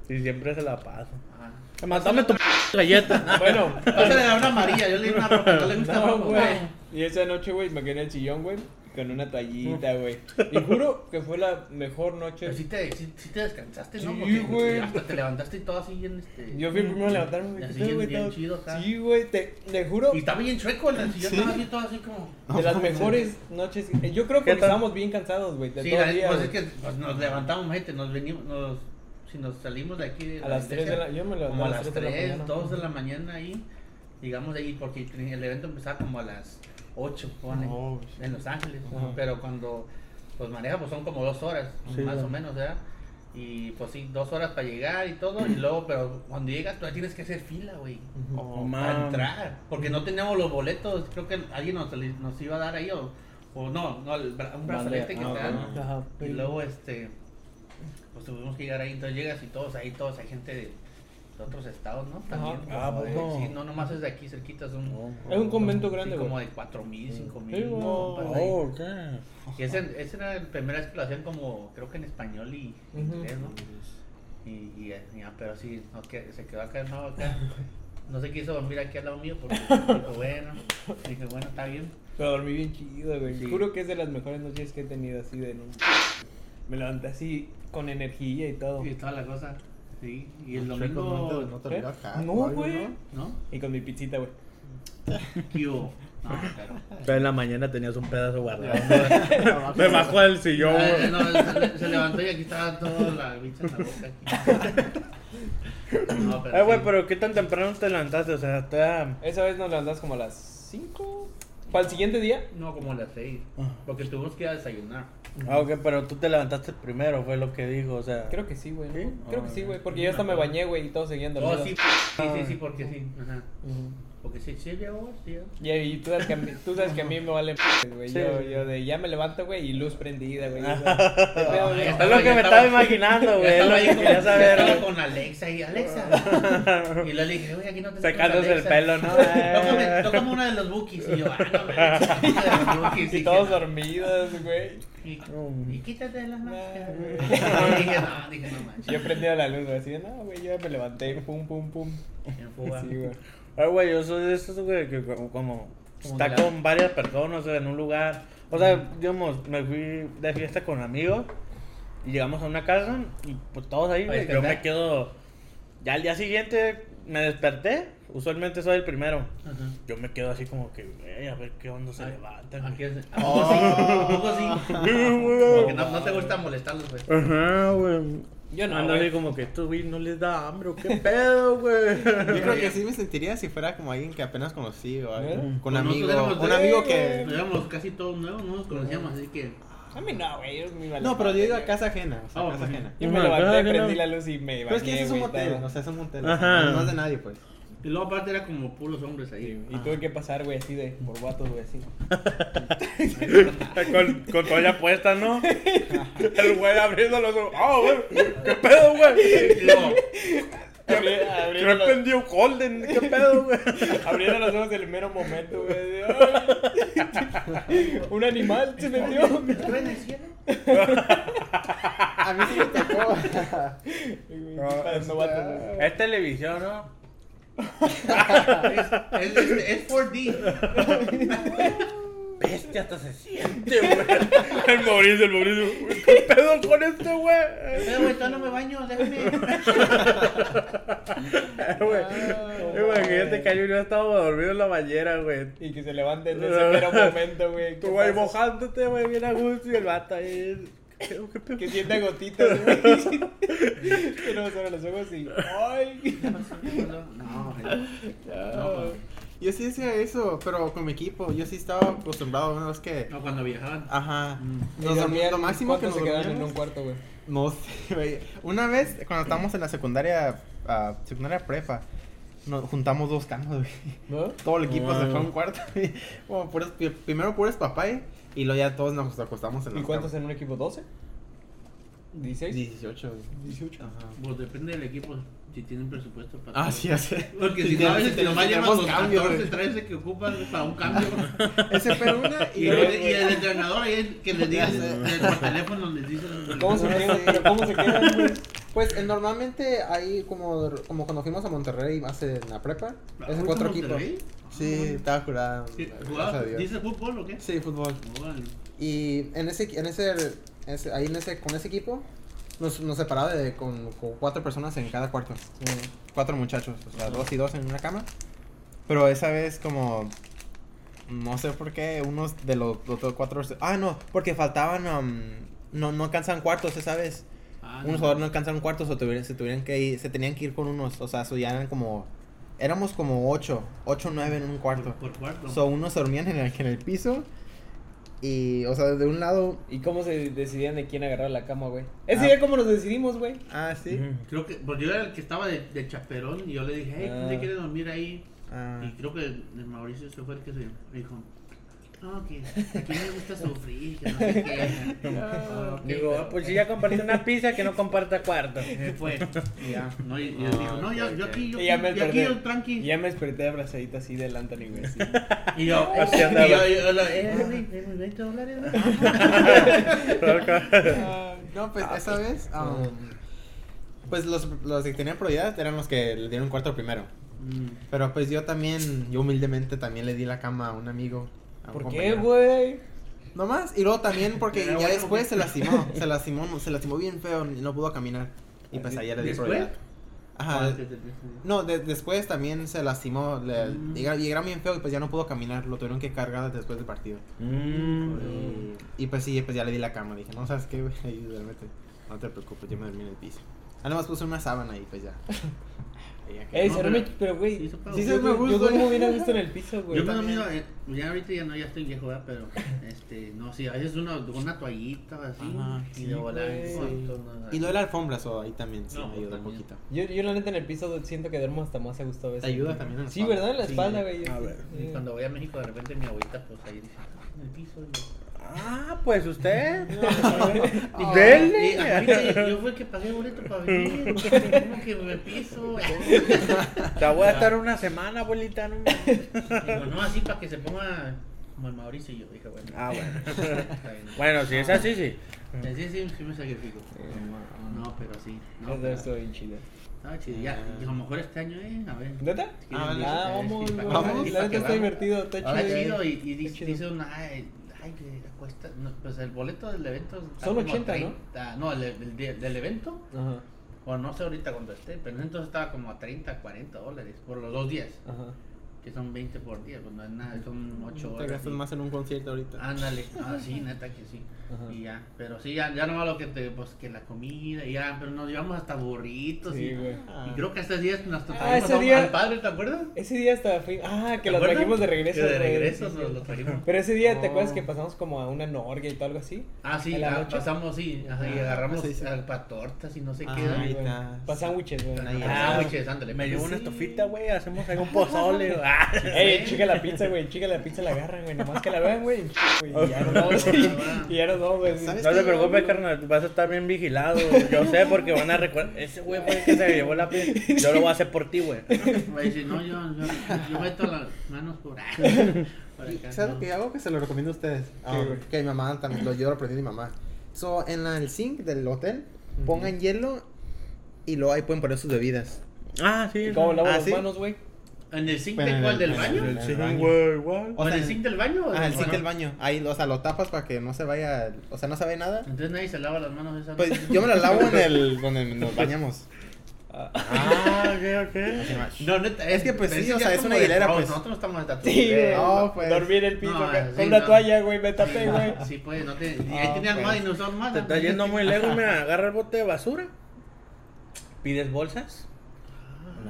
S3: Y siempre se la paso.
S4: Ah.
S3: Matame tu galleta.
S1: Bueno,
S4: Pásale a una amarilla, yo le di una roja, no le gusta
S1: no, güey. Y esa noche, güey, me quedé en el sillón, güey, con una toallita, güey. Y juro que fue la mejor noche.
S4: Pero sí te, sí, sí te descansaste, ¿no?
S1: Sí,
S4: Porque
S1: güey.
S4: hasta te levantaste y todo así en este...
S1: Yo fui el primero a levantarme, güey.
S4: Así
S1: ¿qué pedo,
S4: bien-
S1: güey?
S4: bien
S1: Todo-
S4: chido acá.
S1: Sí, güey, te, te juro.
S4: Y estaba bien chueco sillón,
S2: Sí.
S4: estaba así todo así como...
S1: De las mejores noches. eh, Yo creo que estábamos bien cansados, güey. De
S4: Sí,
S1: todo
S4: la-
S1: el día.
S4: pues es que pues, nos levantamos, gente, nos venimos, nos, si nos salimos de aquí de
S1: A las 3 de la. Yo me
S4: como a las
S1: 3 de la
S4: 3,
S1: mañana.
S4: 2 de la mañana ahí, digamos de ahí, porque el evento empezaba como a las 8, pone,
S2: No,
S4: en Los Ángeles,
S1: Ajá.
S4: pero cuando pues maneja pues son como dos horas,
S3: Sí,
S4: más o menos, ¿verdad? Y pues sí, dos horas para llegar y todo, y luego, pero cuando llegas todavía tienes que hacer fila, güey.
S3: Oh,
S4: Para
S3: man.
S4: entrar, porque no teníamos los boletos, creo que alguien nos, nos iba a dar ahí, o, o no, no, el bra- un brazalete que
S3: Ah,
S4: te dan. Y luego, este, pues tuvimos que llegar ahí, entonces llegas y todos ahí, todos, hay gente de otros estados, ¿no? También.
S1: Ajá.
S4: como
S3: Ah,
S4: sí, no nomás es de aquí cerquita, es un,
S3: No.
S1: Es un convento
S4: sí,
S1: grande,
S4: como
S1: güey.
S4: de 4 mil, 5
S1: Sí,
S4: mil.
S1: güey.
S3: Oh.
S4: Y ese, ese era la primera vez que lo hacían como, creo que en español y inglés, ¿no? Y, y, y ya, pero sí, no, que, se quedó acá, no, acá. No se quiso dormir aquí al lado mío porque dijo, bueno, dije, bueno, está bien.
S1: Pero dormí bien chido, güey.
S4: Sí.
S1: Juro que es de las mejores noches que he tenido así de no. Me levanté así con energía y todo.
S4: Y toda la cosa, sí. Y el domingo,
S2: no te- no
S1: güey.
S4: ¿no?
S1: Y con mi pizzita, güey.
S4: ¿Qué hubo? No, pero...
S3: Pero en la mañana tenías un pedazo guardado. Me bajó del sillón, güey.
S4: no, se, se levantó y aquí estaba toda la bicha en la boca. Aquí. No,
S3: Eh, güey,
S4: sí.
S3: pero ¿qué tan temprano te levantaste? O sea, te...
S1: Esa vez nos levantamos como a las 5. Para el siguiente día.
S4: No, como a las seis.
S3: Ah.
S4: Porque tuvimos que ir a desayunar.
S3: Ah, ok, pero tú te levantaste primero, fue lo que dijo, o sea...
S1: Creo que sí, güey. ¿no?
S3: ¿Sí?
S1: Creo que sí, güey. Porque yo hasta me bañé, güey, y todos seguían
S4: Oh, sí, sí, sí, sí, porque sí. Ajá. Porque sí, sí llegó, sí llegó.
S1: Y, y tú sabes que a mí, tú sabes que a mí me vale p- güey.
S3: Sí.
S1: Yo, yo de ya me levanto, güey, y luz prendida, güey.
S3: Ah.
S1: ¿Qué pedo, güey?
S4: Ya
S3: Es lo que me estaba imaginando, güey, es lo
S4: Estaba ahí
S3: que
S4: con,
S3: quería saber,
S4: estaba
S3: güey.
S4: con Alexa y Alexa. Y le dije, oye, aquí no te
S3: Secándose el pelo, ¿no?
S4: Tócame, tócame uno de los bookies. Y yo, ah, no, güey, uno de los bookies.
S1: Y todos dormidos, güey.
S4: Y, y quítate las máscaras.
S1: Nah,
S4: Y dije, no, dije, no manches.
S1: Yo prendía la luz, güey. Así de, no, güey, yo me levanté, pum, pum, pum.
S4: En fuga.
S1: Sí, güey.
S3: Ah, güey, yo soy de esos, güey, que como, como está con varias personas o sea, en un lugar. O sea, digamos, me fui de fiesta con amigos y llegamos a una casa y pues todos ahí, güey. Yo me quedo. Ya al día siguiente me desperté. Usualmente soy el primero.
S4: Ajá.
S3: Yo me quedo así como que, güey, a ver qué onda se
S4: Ay,
S3: levantan.
S4: Aquí
S3: güey.
S4: es. ¿A poco sí? ¿A poco sí? Porque no, no te gusta molestarlos, pues.
S3: Ajá, güey.
S1: Yo no,
S3: así como que estos güey no les da hambre o qué pedo, güey.
S2: Yo creo que sí me sentiría si fuera como alguien que apenas conocí o algo.
S1: ¿Eh?
S2: Con
S4: Pues
S2: amigo.
S4: nosotros éramos
S2: Un amigo que.
S4: Éramos casi todos nuevos, no nos conocíamos, así que.
S1: A mí no, güey. Yo me vale
S2: No, pero yo iba a casa ajena. O sea,
S4: Oh,
S2: casa ajena.
S1: Yo me levanté, prendí la luz y me
S2: Pero es que
S1: bañé,
S2: ese es un
S1: güey,
S2: motel. O sea, es un motel. No es de nadie, pues.
S4: Y luego aparte era como puros hombres ahí.
S1: Y tuve que pasar, güey, así de por vatos, güey, así.
S3: con, con toalla puesta, ¿no? El güey abriendo los ojos. ¡Ah, güey! ¿Qué pedo, güey?
S1: Abri-
S3: Creo
S1: los,
S3: prendió Golden. ¿Qué pedo, güey?
S1: abriendo los ojos en el mero momento, güey. Un animal se metió.
S4: ¿truena el cielo?
S2: A mí sí me tocó.
S1: No, güey.
S3: Es televisión, ¿no?
S4: Es, es, es 4D.
S3: Bestia, hasta se siente, güey. El Mauricio, el Mauricio. güey, ¿Qué pedo con este, güey?
S4: Pero, güey, todavía no me baño, déjame.
S3: Güey. Imagínate que yo no estaba dormido en la bañera, güey.
S1: Y que se levante en ese mero momento, güey.
S3: Tú,
S1: ¿Qué
S3: güey, mojándote, güey, bien a gusto. Y el vato ahí. ¿Qué, qué pedo?
S1: Que sienta gotitas, güey. Que no sobre los ojos y. ¡Ay!
S4: No, güey. No,
S2: Yo sí hacía eso, pero con mi equipo. Yo sí estaba acostumbrado. Una vez que.
S4: no, cuando viajaban.
S2: Ajá.
S1: Y
S2: Nos dormíamos-
S1: dormían,
S2: lo máximo que
S1: ¿cuántos
S2: nos
S1: se quedaban en
S2: dormíamos.
S1: un cuarto, güey?
S2: No sé, güey. Una vez, cuando estábamos en la secundaria, ah, secundaria prepa, nos juntamos dos camas, güey.
S1: ¿No?
S2: Todo el equipo se
S3: Ah.
S2: fue a un cuarto, güey. Como puros- primero puros papá y luego ya todos nos acostamos en
S1: ¿Y
S2: las
S1: cuántos
S2: camas.
S1: en un equipo? ¿12? ¿16?
S2: 18, güey.
S1: 18.
S2: Ajá.
S4: Pues depende del equipo, si tienen presupuesto para.
S2: Ah,
S4: todo.
S2: sí, así.
S4: Porque
S2: Sí,
S4: si no, a veces te llevan
S2: tenemos
S4: los
S2: cambios,
S4: 14,
S2: güey.
S4: 13 que ocupan para un cambio.
S2: Ese una
S4: Y,
S2: y, luego-
S4: y el entrenador ahí el que les el- por teléfono les dice.
S1: ¿Cómo se quedan? ¿Pero ¿Cómo se quedan, güey?
S2: Pues eh, normalmente ahí como, como cuando fuimos a Monterrey hace en la prepa,
S4: Ah,
S2: ese
S4: ¿fuiste
S2: fue otro
S4: a
S2: equipo.
S4: Monterrey?
S2: Sí, estaba curado.
S4: Sí,
S2: gracias
S4: ¿jugaba?
S2: a Dios.
S4: ¿Dice fútbol o qué?
S2: Sí, fútbol.
S4: Órale.
S2: Y en ese, en ese, ese- ahí en ese, con ese equipo, nos, nos separaba de, con, con cuatro personas en cada cuarto. Cuatro muchachos, o sea, dos y dos en una cama. Pero esa vez como, no sé por qué, unos de los, los cuatro... Ah, no, porque faltaban, um, no, no alcanzan cuartos esa vez.
S4: Ah,
S2: unos
S4: no.
S2: jugadores no alcanzaron cuartos o tuvieran, se tuvieran que ir, se tenían que ir con unos, o sea, so ya eran como, éramos como ocho, ocho nueve en un cuarto.
S4: Por, por cuarto.
S2: So, unos dormían en el, en el piso y, o sea, de un lado...
S1: ¿Y cómo se decidían de quién agarrar la cama, güey? Ese
S2: Ah.
S1: día, ¿cómo nos decidimos, güey?
S2: Ah, sí.
S4: Creo que, pues yo era el que estaba de, de chaperón y yo le dije, hey, ¿quién
S1: Ah.
S4: quiere dormir ahí?
S2: Ah.
S4: Y creo que el Mauricio se fue el que se dijo, No, que aquí me gusta sufrir, que no sé qué. Ah,
S3: Digo,
S4: pero-
S3: ah, pues si ya compartí una pizza, que no comparta cuarto.
S4: Eh, fue. Y ya, no, y, y yo
S2: Ah,
S4: digo, no, yo, yo aquí, yo,
S1: Y ya me
S4: y aquí
S1: desperté.
S4: yo tranqui.
S1: Y ya me desperté abrazadito así del Anthony, güey. así.
S4: Y yo,
S3: Así
S4: y
S3: andaba.
S4: yo, yo, lo- eh, güey, eh, 20 dólares, güey.
S2: Ah, no, pues esa vez, um, pues los, los que tenían prioridad eran los que le dieron cuarto primero.
S4: Mm.
S2: Pero pues yo también, yo humildemente también le di la cama a un amigo. A un
S1: ¿Por qué, güey?
S2: No más, y luego también porque ya
S4: bueno,
S2: después
S4: güey.
S2: se lastimó, se lastimó, se lastimó bien feo y no pudo caminar. Y pues ahí ya le di
S4: ¿Después?
S2: prioridad. Ajá.
S4: Ah.
S2: No, de- después también se lastimó, le,
S4: Mm.
S2: llega- llegaron bien feo y pues ya no pudo caminar, lo tuvieron que cargar después del partido.
S3: Mm.
S2: Y, y, pues sí, pues ya le di la cama, dije, no, ¿sabes qué, güey? Duérmete, no te preocupes, yo me dormí en el piso. Ah, nomás puse una sábana y pues ya.
S1: Ey,
S4: No,
S1: se
S4: pero-
S1: pero güey.
S4: Sí.
S1: Sí,
S2: Sí,
S1: se
S2: me
S1: Yo
S2: gusta.
S1: duermo bien a gusto en el piso, güey.
S4: Yo
S2: también.
S4: dormido, eh, ya ahorita ya no, ya estoy viejo, ¿verdad? Pero, este, no, sí, a veces con una toallita así,
S2: Ajá,
S4: y
S2: sí,
S4: de volar.
S1: güey.
S2: Y lo de la alfombra, so, ahí también sí
S4: No,
S2: me ayuda un
S4: también.
S2: poquito.
S1: Yo, yo la neta en el piso siento que duermo hasta más a gusto a veces.
S2: Te ayuda también en la
S1: Sí,
S2: espalda.
S1: ¿verdad? En la
S2: Sí.
S1: espalda, güey.
S3: A ver.
S4: Cuando voy a México, de repente mi abuelita, pues ahí dice, "Ah, en el piso. Yo,
S3: Ah, pues usted.
S4: Y
S3: Dele.
S4: ahorita yo fui el que pagué el boleto para venir. ¿Cómo que me piso?
S3: Te voy a estar una semana, abuelita. No
S4: Digo, no, así para que se ponga como el Mauricio. Y yo dije, bueno.
S3: Ah, bueno. Bueno, si es así, sí.
S4: Sí, sí, sí me sacrifico. No, pero sí. No, pero
S1: estuvo bien chido.
S4: estaba chido. Ya, y a lo mejor este año, eh, a ver.
S1: ¿Neta?
S2: Ah,
S1: Ah,
S4: eh,
S1: vamos,
S2: Vamos,
S1: La neta está divertido, está chido.
S4: Está chido y, dice, una, ay, cuesta, no, pues el boleto del evento
S1: Son
S4: como
S1: 80, ¿no?
S4: 30, ¿no? el, el de- del evento,
S1: Ajá,
S4: o no sé ahorita cuando esté, pero entonces estaba como a 30, 40 dólares por los dos días,
S1: ajá.
S4: Que son 20 por día, pues no es nada, son 8
S2: Te
S4: horas.
S2: gastas
S4: y-
S2: más en un concierto ahorita.
S4: Ándale, ah, sí, neta que sí.
S1: Ajá.
S4: Y ya, pero sí, ya, ya no lo que te, pues que la comida, y ya, pero nos llevamos hasta burritos
S1: Sí,
S4: y,
S1: güey.
S4: y creo que hasta días nos
S1: Ah,
S4: trajimos
S1: ese día-
S4: al padre, ¿te acuerdas?
S1: Ese día hasta fui. Ah, que
S4: ¿Te
S1: lo
S4: acuerdas?
S1: trajimos de regreso.
S4: Que de regreso
S1: Sí,
S4: nos
S1: sí.
S4: lo trajimos.
S1: Pero ese día, ¿te acuerdas
S2: Oh.
S1: que pasamos como a una norga y todo algo así?
S4: Ah, sí,
S1: ¿En la
S4: ah, pasamos, sí, ajá, y
S2: Ah,
S4: agarramos
S2: pues sí, sí.
S4: al pa' tortas y no sé
S2: Ah,
S4: qué.
S2: ahí
S1: güey.
S2: está.
S1: Pa' sándwiches, güey.
S2: Ahí
S4: Ah, sándwiches, ándale.
S3: Me llevo
S4: pues
S3: una
S4: sí.
S3: estofita, güey. Hacemos ahí un pozole. güey. Ah.
S1: Ey, chica la pizza, güey. Chica la pizza la agarran, güey. Nomás que la vean, güey. Y ya no vamos. Y ya no güey.
S2: ¿Sabes
S3: No
S2: qué?
S3: te preocupes, carnal, vas a estar bien vigilado. Yo sé porque van a recordar. Ese güey fue el que se llevó la pizza. Yo lo voy a hacer por ti, güey.
S4: A decir, no, yo, yo, yo meto las manos por, acá.
S2: ¿Sabes
S4: no.
S2: qué hago? Que se lo recomiendo a ustedes. Ah,
S1: güey?
S2: que mi mamá también, lo, yo lo aprendí de mi mamá. So, en la- el zinc del hotel, pongan hielo y luego ahí pueden poner sus bebidas.
S3: Ah, sí.
S1: ¿Y cómo lavo
S2: Ah,
S1: las
S2: ¿sí?
S1: manos, güey?
S4: ¿En el zinc de cuál? ¿Del
S2: en
S4: baño? ¿O en el zinc del baño?
S2: Ah, el zinc del baño. Ahí, o sea, lo tapas para que no se vaya, o sea, no se vaya nada.
S4: Entonces nadie se lava las manos esa
S2: Pues yo me la lavo en el donde nos bañamos.
S3: Ah, ok, ok.
S4: No, neta,
S2: Es que, pues, sí, o sea, es una hilera, pues.
S4: Nosotros no estamos hasta
S1: Sí.
S2: No, pues.
S1: Dormir en el piso
S4: No,
S1: acá,
S4: sí,
S1: con una
S4: no.
S1: toalla, güey. Me tapé, güey.
S4: Sí, pues, no te... Y
S2: Ah,
S4: ahí tenían
S2: pues.
S4: más y no son más.
S3: Te estás yendo muy lejos, mira. Agarra el bote de basura. Pides bolsas.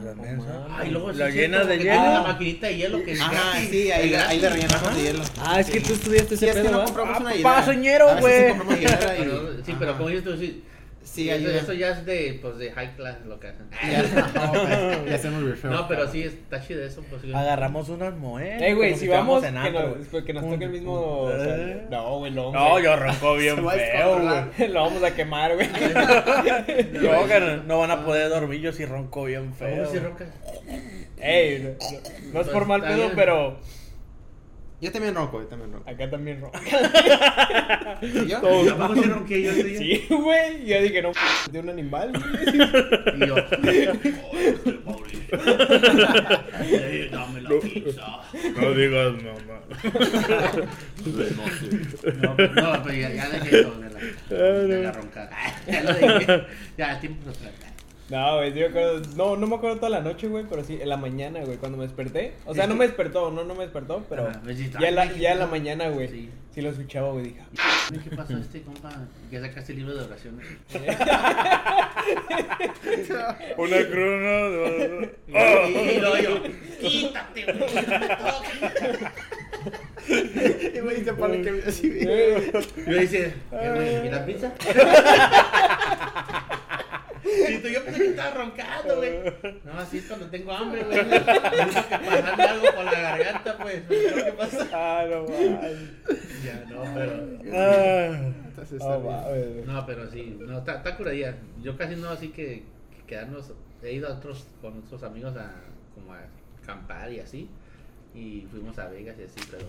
S3: Las
S1: mames.
S4: Ay, luego sí
S3: Lo llenas de hielo.
S4: la maquinita de hielo que es
S2: Ajá, sí, ahí, ahí le rellenamos de hielo.
S1: Ah, es que tú estudiaste
S2: Sí,
S1: ese
S2: es que
S1: pedo,
S2: no
S1: ¿va?
S2: compramos
S3: Ah,
S2: una hielera.
S3: soñero,
S2: A veces sí
S3: güey.
S2: compramos
S4: sí, pero como dices tú, sí.
S2: Sí,
S4: eso, ya es de, pues, de high class lo que hacen.
S2: Ya, no, pues, ya hacemos refill.
S4: No, pero sí, está chido eso. Pues, sí.
S3: Agarramos unas moedas.
S1: Eh, güey, si
S3: estábamos
S1: vamos,
S3: en
S1: que nos, pues, que nos toque el mismo. o sea,
S3: Eh.
S1: no, güey, no.
S3: No, yo ronco bien feo, güey.
S1: Lo vamos a quemar, güey.
S3: Yo, que no- no van a poder dormir yo si ronco bien
S4: ¿Cómo
S3: feo.
S4: si roncas?
S1: Ey, no, no- no es por mal
S4: Está
S1: pedo,
S4: bien.
S1: pero
S2: Yo también ronco, yo también ronco.
S1: acá también ronca.
S2: ¿Y yo?
S4: ¿Tampoco si ronqué yo ese día?
S1: Sí, güey. Yo dije, no, de un animal.
S4: Y yo, "Oh. Eh, Dame la pizza.
S3: No digas mamá.
S4: No, no, pero ya, ya dejé eso de la, de la roncada. Ya lo dejé. Ya, tiempo atrás.
S1: No, güey, me acuerdo. No, no me acuerdo toda la noche, güey, pero sí, en la mañana, güey, cuando me desperté. O sea, no me despertó, no, no me despertó, pero
S4: Ajá, pues sí,
S1: ya, en la, ya en la mañana, güey.
S4: Sí.
S1: Sí. lo escuchaba, güey, dije.
S4: ¿Qué pasó a este compa? Que sacaste el libro de oraciones.
S3: Una cruz,
S4: Y luego yo, quítate, güey. no me toques".
S2: Y me dice, para que así
S4: Y yo dice. ¿Y la pizza? Y tú poquito. Yo pensé que estaba roncando, güey. No, así es cuando tengo hambre, güey. Tengo que pasarme algo por la garganta, pues. ¿Qué pasa?
S3: Ah, no mames.
S4: Ya, no, pero.
S3: Ah.
S1: Oh.
S4: No, pero sí, no, está, está curadilla. Yo casi no, así que, que quedarnos. He ido a otros, con otros amigos a como a acampar y así. Y fuimos a Vegas y así, pero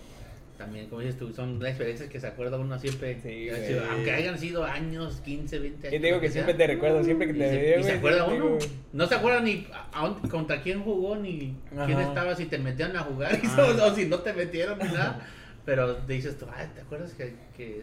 S4: también, como dices tú, son experiencias que se acuerda uno siempre.
S1: Sí,
S4: aunque hayan sido años, 15, 20 años.
S1: Y te digo que
S4: sea.
S1: siempre te recuerdo, siempre que
S4: Y
S1: te
S4: se,
S1: veo,
S4: y se
S1: güey,
S4: acuerda
S1: te
S4: uno.
S1: digo,
S4: No se acuerda ni a- contra quién jugó, ni quién
S3: Ajá.
S4: estaba, si te metieron a jugar,
S2: Ah.
S4: o, o si no te metieron, ni nada. Pero te dices tú, ay, ¿te acuerdas que, que,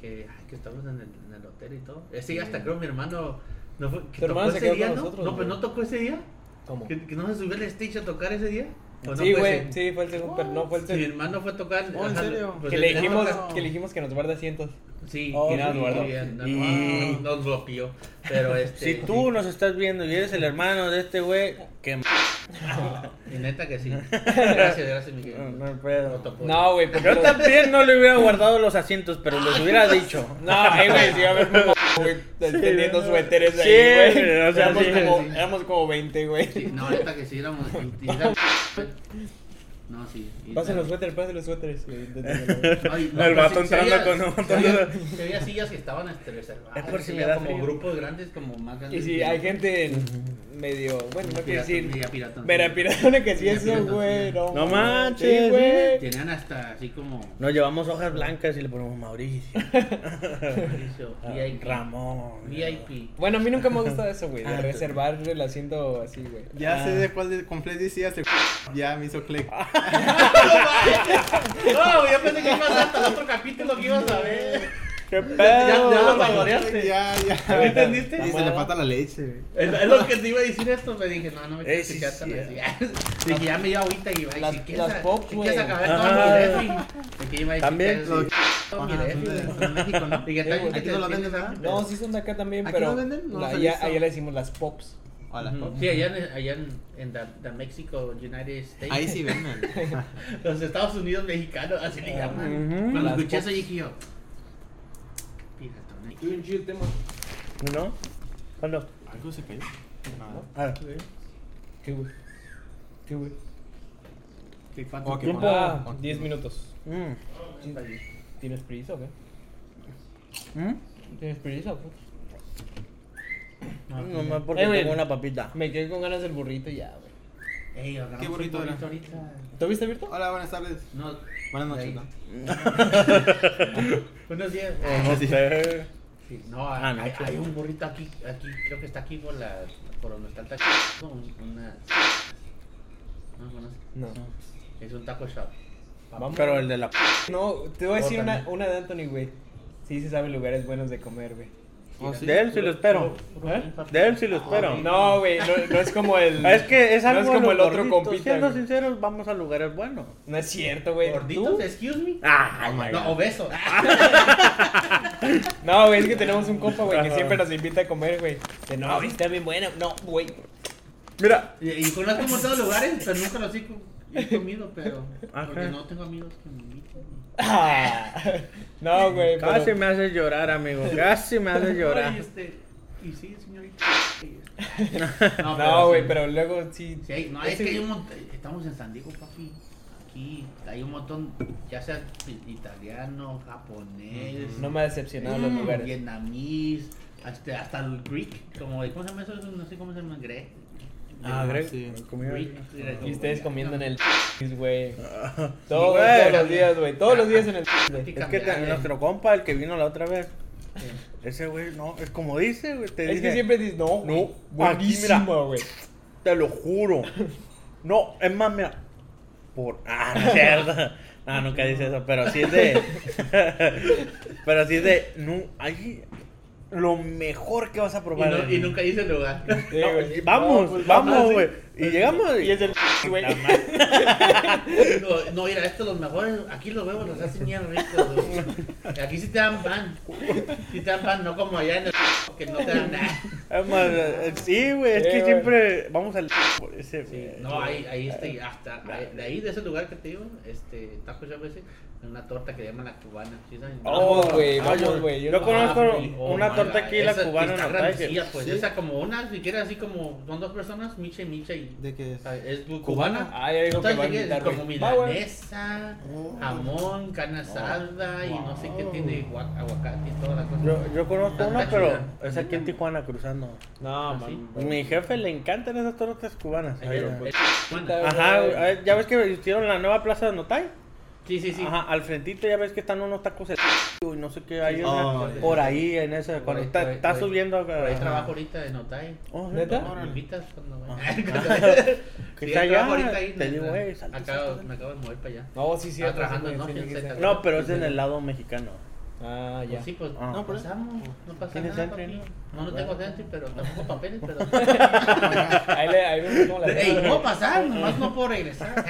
S4: que, ay, que estábamos en el, en el hotel y todo? Ese día hasta creo mi hermano. No fue, que
S1: Tu hermano
S4: tocó
S1: se
S4: ese
S1: quedó
S4: día, ¿no?
S1: nosotros,
S4: No, pero
S1: güey.
S4: no tocó ese día.
S1: ¿Cómo?
S4: ¿Que, que no se subió al stage a tocar ese día? ¿O no
S1: Sí,
S4: fue
S1: güey, sí, fue el segundo, pero no fue el
S4: Sí, mi
S1: segundo.
S4: hermano fue a tocar.
S2: Oh, ¿en serio?
S4: pues
S1: Que
S4: el-
S1: le
S4: el-
S1: dijimos,
S2: no.
S1: que le dijimos que nos guarda asientos.
S4: Sí,
S3: Oh,
S4: que
S1: sí,
S4: nos guardó.
S1: y-
S4: No, no, nos bloqueó. Pero este.
S3: Si tú nos estás viendo y eres el hermano de este güey, que m-
S4: Y neta que sí. Gracias, gracias, Miguel.
S3: no, no pedo.
S4: No
S1: güey, porque
S3: Yo también no le hubiera guardado los asientos, pero les hubiera dicho.
S1: No, güey, sí, a ver, güey, tendiendo
S3: no.
S1: suéteres
S3: Sí,
S1: ahí, güey.
S3: o sea,
S1: éramos,
S3: sí,
S1: como,
S4: sí.
S1: éramos como 20, güey.
S4: Sí, no, neta que sí éramos. y- y era- No, sí.
S1: Pasen los suéteres, pasen los suéteres.
S4: Ay,
S3: El vato
S4: sí,
S3: entrando
S4: se veía-
S3: con un montón de-
S4: Se veía sillas que estaban este, reservadas.
S3: Es por si me da
S4: como
S3: frío.
S4: grupos grandes, como más grandes.
S1: Y si hay gente en medio, bueno, no quiero decir,
S4: media piratón.
S1: que sí eso, güey. No,
S3: No manches,
S1: güey.
S4: Tenían hasta así como.
S3: Nos llevamos hojas blancas y le ponemos Mauricio.
S4: Mauricio,
S3: Ah,
S4: VIP.
S3: Ramón.
S4: VIP.
S1: Bueno, a mí nunca me ha gustado eso, güey, de
S3: Ah,
S1: reservar el asiento así, güey.
S2: Ya
S3: Ah.
S2: sé de cuál de completo decías. de- Ya me hizo click.
S4: No, yo pensé que ibas hasta el otro capítulo que ibas a ver.
S3: ¿Qué
S4: Ya,
S3: pedo?
S4: ya lo saboreaste.
S2: Ya, ya.
S4: ¿Me entendiste?
S2: Y se le falta la leche.
S4: Es, es lo que te iba a decir esto, me dije, no, no me
S3: Eh, sí,
S4: tan
S3: eh.
S4: así. Dije, ya me dio agüita y quieres,
S1: las
S4: a-
S1: Pops,
S4: si quieres
S1: güey.
S4: acabar todo mi refri. Que iba a decir
S3: También.
S4: que todo mi
S2: Ajá,
S4: refri.
S2: son de- son de México, ¿no?
S4: Que que
S2: Aquí
S4: te
S2: no lo venden. ¿verdad?
S1: No, sí son de acá también,
S2: ¿Aquí
S1: pero
S2: no venden? No
S1: la- allá, le decimos las pops.
S2: Hola.
S4: Ujú. Sí, allá en, allá en, en the, the Mexico, United States.
S2: Ahí sí venden.
S4: Los Estados Unidos mexicanos, así le llaman.
S3: Ujú.
S4: Cuando
S1: Las
S4: escuché eso dije yo. Piratón, eh.
S1: Bien chido el tema.
S3: ¿No? ¿Cuándo?
S2: Algo se cayó. Nada.
S3: Ah,
S1: ¿Qué, güey? ¿Qué, güey?
S4: ¿Qué cuánto tiempo?
S2: bueno.
S1: Ah, 10 minutos.
S3: mm.
S1: ¿Tienes prisa o qué?
S3: ¿Mm?
S1: ¿Tienes prisa o qué?
S3: No más porque
S1: Eh,
S3: tengo una papita.
S1: Me quedé con ganas del burrito y ya, güey.
S4: Ey,
S2: ¿Qué burrito era?
S4: ahorita.
S1: ¿Tú viste Virto?
S2: Hola, buenas tardes.
S4: No,
S2: Buenas noches. ¿no?
S4: Buenos días.
S3: No sé.
S4: Sí, no,
S3: Ah,
S4: hay,
S3: no,
S4: hay- un burrito aquí, aquí, creo que está aquí por la, por donde está el taco, un- una, no, conoces?
S1: No.
S4: es un taco shop.
S1: Vamos.
S3: Pero el de la.
S1: No, te voy a decir una, una de Anthony, güey. Sí se sabe lugares buenos de comer, güey.
S2: Oh, sí.
S3: De él sí lo espero.
S1: ¿Eh?
S3: De él sí lo espero.
S1: No, güey, no, no es como el...
S3: Es que es
S1: no
S3: algo
S1: es como el otro
S3: gorditos.
S1: compita,
S3: Siendo
S1: güey.
S3: sinceros, vamos a lugares buenos.
S1: No es cierto, güey.
S4: ¿Gorditos? Excuse me.
S3: Ah, oh my
S4: No,
S3: God.
S4: obeso.
S1: No, güey, es que tenemos un compa, güey, que siempre nos invita a comer, güey. Que no, güey, está bien buena. No, güey.
S3: Mira.
S4: Y, y conozco de lugares, pero nunca los he, he comido, pero
S3: Ajá.
S4: porque no tengo amigos que me inviten.
S1: Ah. No, güey,
S3: Casi
S1: pero...
S3: me haces llorar, amigo. Casi me haces llorar.
S4: este, y sí, señorita.
S1: No, güey,
S4: sí.
S1: pero luego sí...
S4: Sí, no, es
S1: ese-
S4: que hay un montón. Estamos en San Diego, papi. Aquí hay un montón, ya sea italiano, japonés,
S1: No me ha decepcionado los
S4: mm,
S1: lugares.
S4: vietnamís, hasta, hasta el Greek. Como, ¿Cómo se llama eso? No sé cómo se llama, Greg.
S3: Ah, Greg.
S2: sí.
S3: comida.
S4: Greek.
S1: Y ustedes comiendo en el... güey.
S3: Ah,
S1: Todos,
S3: güey.
S1: todos los días, güey. Todos los días en el...
S3: Es que te- nuestro compa, el que vino la otra vez, ese güey, no, es como dice, güey. Te
S1: Es
S3: dice,
S1: que siempre dices, no, güey.
S3: No, aquí, mira.
S1: Buenísima, güey.
S3: te lo juro. No, es más, mira. Por. Ah, no es cierto. No, nunca dice eso, pero sí es de. pero sí es de. No, ahí. Lo mejor que vas a
S4: Y,
S3: probar.
S4: no- y nunca hice lugar.
S1: Sí,
S3: No,
S1: güey.
S3: vamos,
S1: No, pues,
S3: vamos, güey. Y llegamos.
S1: Y es el... güey.
S4: No, no, mira, estos los mejores, aquí los huevos los hacen bien ricos. güey. Aquí sí te dan pan. Sí te dan pan, no como allá en el que no te dan nada.
S3: Es más, eh, sí, güey, es
S1: Sí,
S3: que
S1: güey.
S3: siempre vamos al. Por ese, güey.
S4: No, ahí, ahí este, hasta, ahí- de ahí, de ese lugar que te digo, este, Taco Shop ese, una torta que llaman la cubana. ¿sí saben?
S1: Oh, güey,
S3: Ah,
S1: vamos,
S3: yo-
S1: güey.
S3: yo
S1: no-
S3: conozco-
S1: Ah,
S3: una
S4: my
S3: torta aquí, la
S4: esa
S3: cubana
S4: Está
S3: no
S4: grandecilla, pues.
S2: sí.
S4: Esa como una, si quieres, así como. Son dos personas, Micha y Micha. Y,
S2: ¿De qué es?
S4: ah, es cubana.
S1: Ah, ya que
S4: Entonces,
S1: va a
S4: ¿qué es?
S1: invitar,
S4: como milanesa, jamón, carne asada y no sé qué tiene gua- aguacate y toda la cosa.
S3: Yo, yo conozco una,
S4: chida.
S3: pero es aquí en Tijuana cruzando.
S1: No,
S4: ¿Ah,
S1: man.
S4: sí?
S3: Mi jefe le encantan esas tortas cubanas. Ajá, ya ves que hicieron la nueva plaza de Notay.
S4: Sí, sí, sí.
S3: Ajá, al frentito ya ves que están unos tacos el y no sé qué hay
S4: Sí,
S3: una- por ahí en esa
S4: Por
S3: cuando está, está subiendo
S4: Por ahí
S3: ajá.
S4: trabajo ahorita en Otay.
S3: Oh,
S1: ¿Neta?
S4: No, me invitas cuando vaya.
S3: Que
S4: Sí,
S3: está allá,
S4: ahorita ahí,
S3: te digo, güey, salte,
S4: Acabo-. Me acabo de mover para allá.
S1: No, sí, sí.
S4: Trabajando en de-
S3: No, pero es en el lado mexicano.
S1: Ah, ya.
S4: Pues sí, pues
S3: Ah.
S4: no pasamos, no pasa
S3: ¿Tienes
S4: nada,
S3: entry, no?
S4: No, no tengo centro, pero tampoco papeles, pero...
S1: Ahí, le, ahí vemos cómo la
S4: Ey, puedo pasar, nomás no puedo regresar.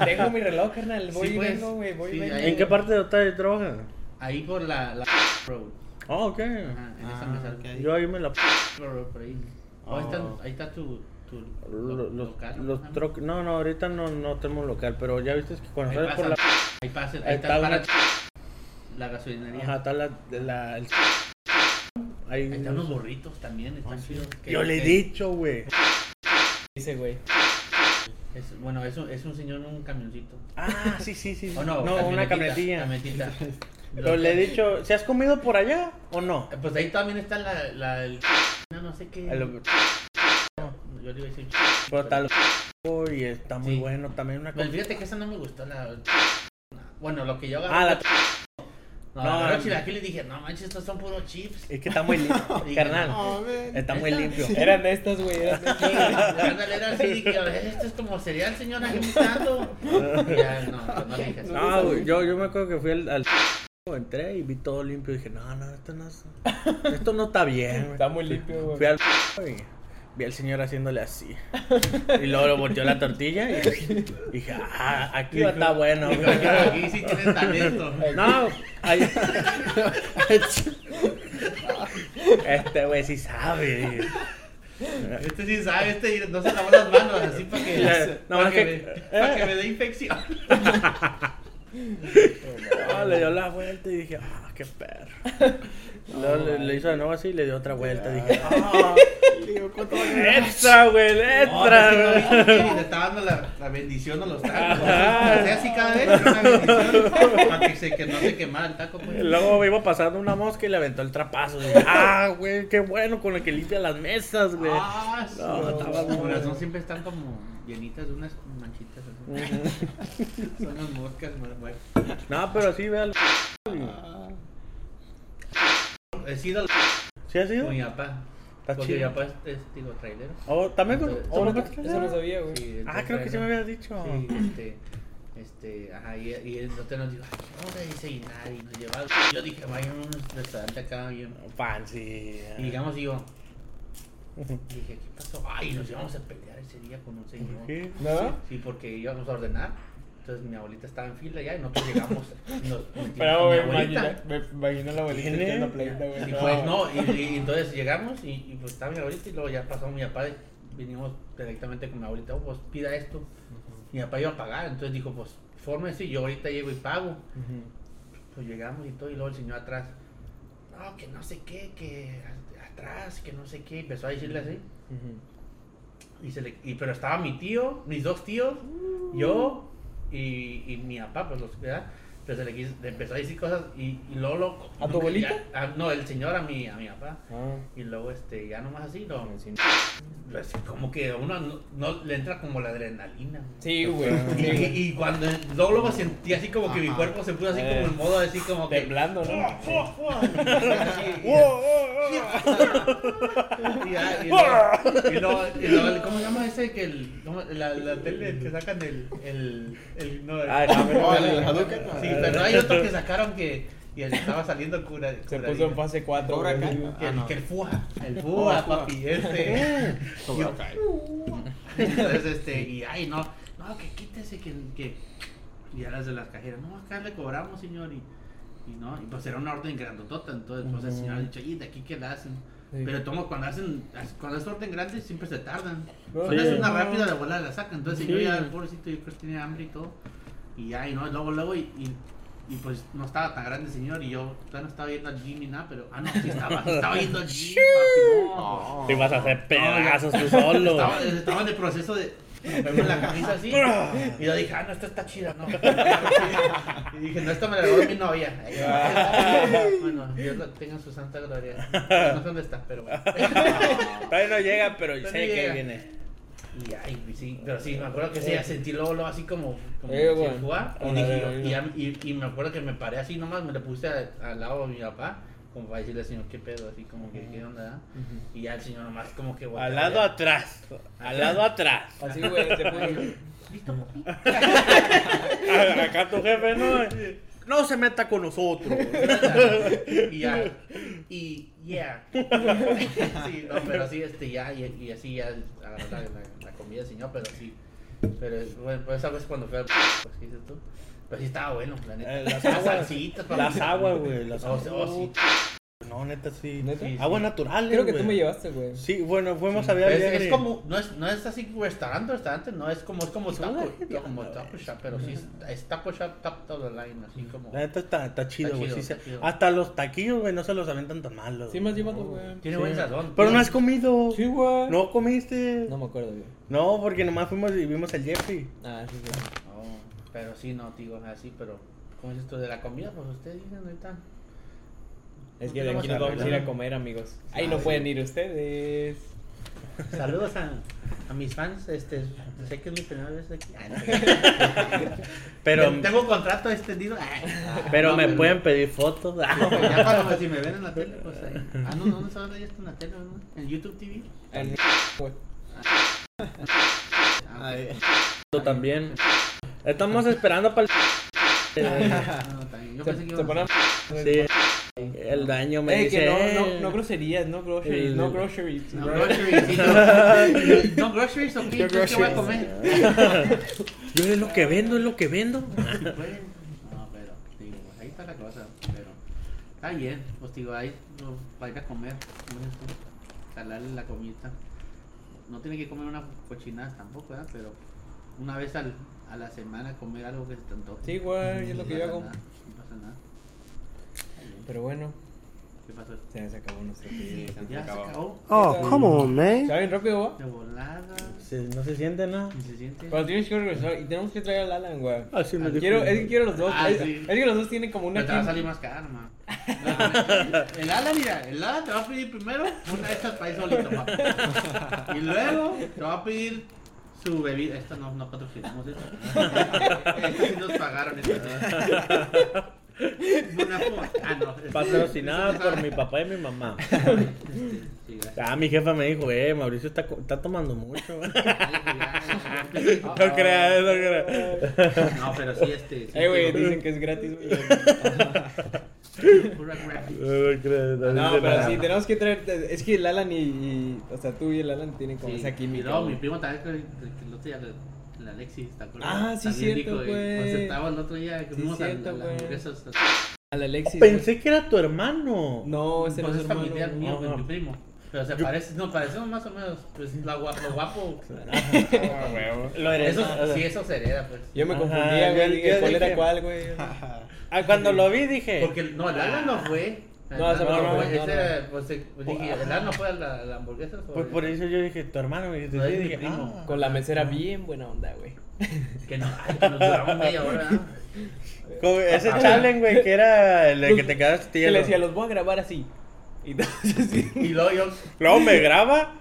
S1: Tengo mi reloj, carnal. Voy
S4: Sí,
S1: y
S4: pues.
S1: vengo, güey. Voy y
S4: Sí,
S3: ¿En qué parte de Otay trabajas?
S4: Ahí por la, la road.
S3: Oh, ok.
S4: Ajá, en esa
S2: Ah,
S4: mesa.
S2: ok.
S3: Yo ahí me la...
S4: por ahí.
S3: Oh.
S4: ahí, está, ahí está tu, tu
S3: Lo-
S4: lo-
S3: Los,
S4: local.
S3: los troc- No, no, ahorita no, no tenemos local, pero ya viste que cuando sales por la...
S4: ahí pasa, ahí está,
S3: está
S4: para la gasolinería.
S3: Ajá, está la... la el- Ahí...
S4: Ahí están los burritos también, están. Que-
S3: Yo le he dicho, güey.
S1: Dice, güey.
S4: es- bueno, es un, es un señor en un camioncito.
S3: Ah, sí, sí, sí.
S4: Oh, no,
S3: no, una camionetilla.
S4: camionetita.
S3: Pero le he dicho, ¿se has comido por allá o no?
S4: Pues ahí también está la, la el, no, no sé qué.
S3: El-
S4: Yo le iba a decir.
S3: Pero está lo- y está muy
S4: Sí.
S3: bueno también una
S4: Pues fíjate que esa no me gustó la. Bueno, lo que yo
S3: Ah, la
S4: No,
S3: no,
S4: no,
S3: no.
S4: chilaquiles dije, no manches, estos son puros chips.
S3: Es que está muy limpio, carnal.
S2: Oh.
S3: Está muy limpio.
S1: Eran de estas, güey. Eran de
S4: Sí,
S1: estas.
S4: la verdad era así, dije, a ver, esto es como cereal, señora, ¿qué me? Y ya, no, no le dije así.
S3: No, güey, yo, yo me acuerdo que fui al, al entré y vi todo limpio y dije, no, no, esto no es, esto no está bien. güey".
S1: Está muy limpio, güey.
S3: Fui al y vi al señor haciéndole así. Y luego lo volteó la tortilla y dije, ah, aquí va a estar bueno.
S4: Dijo,
S3: güey".
S4: aquí, sí tienes talento.
S3: No, ahí- este güey sí sabe.
S4: Este sí sabe, este no se lavó las manos así para que,
S3: No,
S4: para
S3: es
S4: que,
S3: que-
S4: me, para que me dé infección.
S3: Ah, le dio la vuelta y dije, ah, qué perro. Luego le, le hizo de nuevo así y le dio otra vuelta. Dije, ah,
S2: Digo, ¿cuánto
S3: extra, güey,
S4: No,
S3: extra.
S4: es que no viste que le estaba dando la, la bendición a los tacos.
S3: Ajá.
S4: Hacía así cada vez, una bendición para que, se, que no se quemara el taco. Pues.
S3: Luego iba pasando una mosca y le aventó el trapazo. Dije, ah, güey, qué bueno con el que limpia las mesas, güey.
S4: Ah, sí.
S3: No, estaba muy
S4: Por razón
S3: bueno.
S4: siempre están como llenitas de unas manchitas así. Son las moscas, más bueno.
S3: No, pero sí, vea.
S4: He sido
S3: ¿Sí ha sido?
S4: con mi papá.
S3: Está
S4: Porque mi
S3: chido.
S4: papá es, es, digo, trailero.
S3: Oh, ¿También con.?
S4: Entonces,
S3: oh,
S1: Eso
S3: ¿no
S1: Eso sabía, güey.
S4: Sí,
S3: Ah,
S4: entonces,
S3: creo que sí me habías dicho.
S4: Sí, este, este, ajá, y, y el hotel nos dijo, ay, vamos a desayunar y nos llevaba. Yo dije, vaya a un restaurante acá bien.
S3: Fancy.
S4: Y y yo, dije, ¿qué pasó? Ay, nos íbamos a pelear ese día con un señor.
S3: ¿Qué?
S1: ¿No?
S4: Sí, porque íbamos a ordenar. Entonces mi abuelita estaba en fila ya y nosotros llegamos. Nos,
S1: Pero, güey, imagina,
S4: abuelita.
S1: me imagino a la abuelita
S3: ¿Quién
S1: echando
S3: es?
S1: pleita, güey.
S4: Y pues no, y, y entonces llegamos y, y pues estaba mi abuelita y luego ya pasó mi papá y vinimos directamente con mi abuelita, oh, pues pida esto. Mi papá iba a pagar, entonces dijo, pues fórmese y yo ahorita llego y pago. Pues llegamos y todo y luego el señor atrás, no, que no sé qué, que atrás, que no sé qué, empezó a decirle así. Y se le, y, pero estaba mi tío, mis dos tíos, yo y, y mi papá, pues los. Pero se le, quiso- le empezó a decir cosas y, y luego lo-
S1: ¿A tu abuelita?
S4: ya- ah, no, el señor a mi, a mi papá.
S1: Ah,
S4: Y luego este, ya nomás así, no,
S1: sí.
S4: pues, como que a uno no, no le entra como la adrenalina.
S1: Sí, güey.
S4: Y,
S1: sí.
S4: y- y cuando luego, luego sentí así como que mi cuerpo se puso así
S1: Eh.
S4: como en modo así como que
S1: Temblando, ¿no?
S4: Y, luego- ¿cómo se llama ese que el, la, la tele que sacan el, el, el, no, el-
S3: Ah, no,
S2: el Hadouken.
S4: sí, pero hay otro que sacaron que y él estaba saliendo cura,
S1: Se puso en fase 4.
S2: Cobra Kai.
S4: que,
S2: Ah,
S4: el,
S2: no.
S4: que el FUA, el
S2: Oh,
S4: FUA, papi, este.
S2: Cobra Kai.
S4: Entonces, este, y ay, no, no, que quítese, que, que. Y a las de las cajeras, no, acá le cobramos, señor, y, y no, y pues era una orden grandotota, entonces, pues el señor ha dicho, y de aquí que la hacen.
S1: Sí.
S4: Pero tomo, cuando hacen, cuando es orden grande, siempre se tardan.
S1: No,
S4: Cuando
S3: sí.
S4: es una rápida, la bola la sacan. Entonces,
S3: Sí.
S4: ya, el pobrecito, yo creo que tiene hambre y todo. Y ay, no, luego, luego, y, y Y pues no estaba tan grande el señor y yo todavía no estaba viendo al gym ni nada, pero. Ah, no, sí estaba, estaba viendo al gym, papi. No,
S3: Te ibas a hacer pedazos tú solo.
S4: Estaba, estaba en el proceso de romperme la camisa así. Y yo dije, ah, no, esta está chida, ¿no? Y dije, no, esto me la regaló mi novia. Bueno, Dios la tenga en su santa gloria. No sé dónde está, pero bueno.
S3: Todavía no llega, pero sé
S4: no
S3: que viene.
S4: Y ay, sí, pero sí, me acuerdo que sí, ya sentí luego, luego así como, como
S1: Eh,
S4: sin
S1: bueno.
S4: jugar. Y,
S1: Hola,
S4: dije,
S1: hola,
S4: y, ya- y, y me acuerdo que me paré así nomás, me le puse a- al lado de mi papá, como para decirle al señor, ¿qué pedo? Así como que, ¿qué onda? Y ya el señor nomás como que...
S3: Al lado atrás. Al lado atrás.
S1: Así, güey, se puso.
S4: ¿Listo, papi?
S3: Acá tu jefe no. No se meta con nosotros.
S4: y ya, y yeah. sí, no, pero sí, este, ya, y, y así ya agarró la, la, la comida del señor, pero sí. Pero bueno, pues esa vez cuando fue al pues, ¿qué dices tú? Pero sí estaba bueno, la neta.
S3: Eh, las
S4: Las
S3: aguas.
S4: salsitas.
S3: Las aguas, güey. Las
S4: Oh, sí, oh,
S3: aguas.
S4: sí.
S3: No, neta, sí.
S1: ¿Neta?
S4: Sí, sí.
S3: Naturales.
S1: Creo que tú
S3: güey.
S1: me llevaste, güey.
S3: Sí, bueno, fuimos a
S4: Es,
S3: ver
S4: es como, no es, no es así restaurante, restaurante, no es como, es como taco,
S3: la-
S4: como taco shop, pero sí es, taco shop top of the line, así como.
S3: La neta está, está chido,
S4: Está
S3: güey.
S4: chido,
S3: sí
S4: está.
S3: Hasta los taquillos, güey, no se los aventan tan malos.
S1: Sí me has llevado, güey.
S4: Tiene
S3: Sí.
S4: buen sazón.
S3: Pero no has comido.
S1: Sí, güey.
S3: No comiste.
S1: No me acuerdo, güey.
S3: No, porque nomás fuimos y vimos el Jeffrey.
S1: Ah, sí, sí.
S4: Oh, pero sí, no, digo, así, pero. ¿Cómo es esto de la comida? Pues ustedes dicen ahorita.
S1: Es que de aquí nos vamos a ir a comer, amigos. Ahí
S4: Ah,
S1: no pueden ir ustedes.
S4: Saludos a, a mis fans, este, sé que es mi primera vez aquí. Ah, no.
S3: Pero,
S4: tengo contrato extendido. Ah,
S3: pero
S4: no,
S3: me pueden pedir fotos.
S4: Ya cuando si me ven en la tele, pues ahí. Ah, no, no, no se ya está en la tele, ¿no? En YouTube TV.
S1: En- güey.
S4: Ah,
S3: también. Estamos esperando para el.
S4: no, también. Yo
S1: Se,
S4: pensé que
S1: se
S4: íbamos a-
S1: ponen.
S3: Sí. El daño me
S1: Eh,
S3: dice.
S1: que no, no, no groserías, no groceries,
S3: El-
S1: no groceries.
S4: No groceries, sí, no, no groceries, ok,
S1: No
S4: ¿qué voy a
S1: groceries.
S4: comer?
S3: Yo es lo que vendo, es lo que vendo.
S4: Sí, pues. No, pero, digo, ahí está la cosa, pero está bien, pues digo, ahí no, para ir a comer, tú, calarle la comida. No tiene que comer una cochinada tampoco, ¿verdad? Pero una vez al, a la semana comer algo que se te antoje.
S1: Sí, güey, es lo
S4: No
S1: que yo hago.
S4: No pasa nada. Está bien.
S1: Pero bueno,
S4: ¿Qué pasó?
S1: se nos acabó nuestro video.
S4: Ya se acabó.
S5: Oh, come on, man.
S1: ¿Saben rápido, va?
S4: De volada.
S3: Se- no se siente nada.
S4: ¿Y se siente?
S1: Pero tienes que regresar y tenemos que traer al Alan, güey.
S3: Así me dijo.
S1: Quiero, es que quiero los dos.
S4: Ah,
S1: es,
S4: sí.
S1: es que los dos tienen como una
S4: Pero te va a salir más caro, man. El ala, mira, el ala te va a pedir primero una de estas para ir solito, papá. Y luego te va a pedir su bebida. Esta no, no patrocinamos esto. Esta sí nos pagaron. Esta. Fo- Ah, no.
S3: Patrocinada por mi papá y mi mamá. Ah, mi jefa me dijo, eh, Mauricio está, está tomando mucho. No creas, no creas.
S4: No, pero sí, este. sí,
S1: Eh, güey, dicen que es gratis, güey.
S4: pura.
S3: No
S1: pero sí, tenemos que traer. Es que el Alan y, y- O sea, tú y el Alan tienen como
S4: Sí,
S1: esa
S4: Y
S1: química.
S4: mi primo también, que el, Alexis, ¿te acuerdas?
S1: Ah, sí,
S4: También
S1: cierto, güey.
S4: Pues estaba el otro día que
S1: Sí,
S4: fuimos a
S1: cierto,
S4: a
S1: güey.
S4: hamburguesas.
S1: Al Alexis.
S3: Pensé que era tu hermano.
S1: No, ese no
S4: Pues
S1: es
S4: es
S1: hermano.
S4: familiar
S1: güey.
S4: mío,
S3: no.
S4: pues, mi primo. Pero se parece, no, parecemos más o menos, pues lo guapo. Lo guapo
S3: Lo eres.
S4: eso, sí, eso se hereda, pues.
S1: Yo me
S3: Ajá,
S1: confundía,
S3: yo-
S1: güey. Dije,
S3: yo
S1: ¿cuál era cuál, güey?
S3: Ah, cuando lo vi dije.
S4: Porque, no, el Alan no fue.
S1: No, no, no, no,
S4: Ese, pues, pues, dije, el Alan no fue a la, la hamburguesa.
S3: Pues por eso yo dije, tu hermano me dijiste, sí, dije, ah.
S1: Con la mesera bien buena onda, güey.
S4: Que no, ay, que nos duramos media hora.
S3: ese challenge, güey, que era el de que te quedaste
S1: Que
S3: hielo.
S1: le decía, los voy a grabar así. Y entonces.
S4: Y luego yo,
S3: Luego me graba,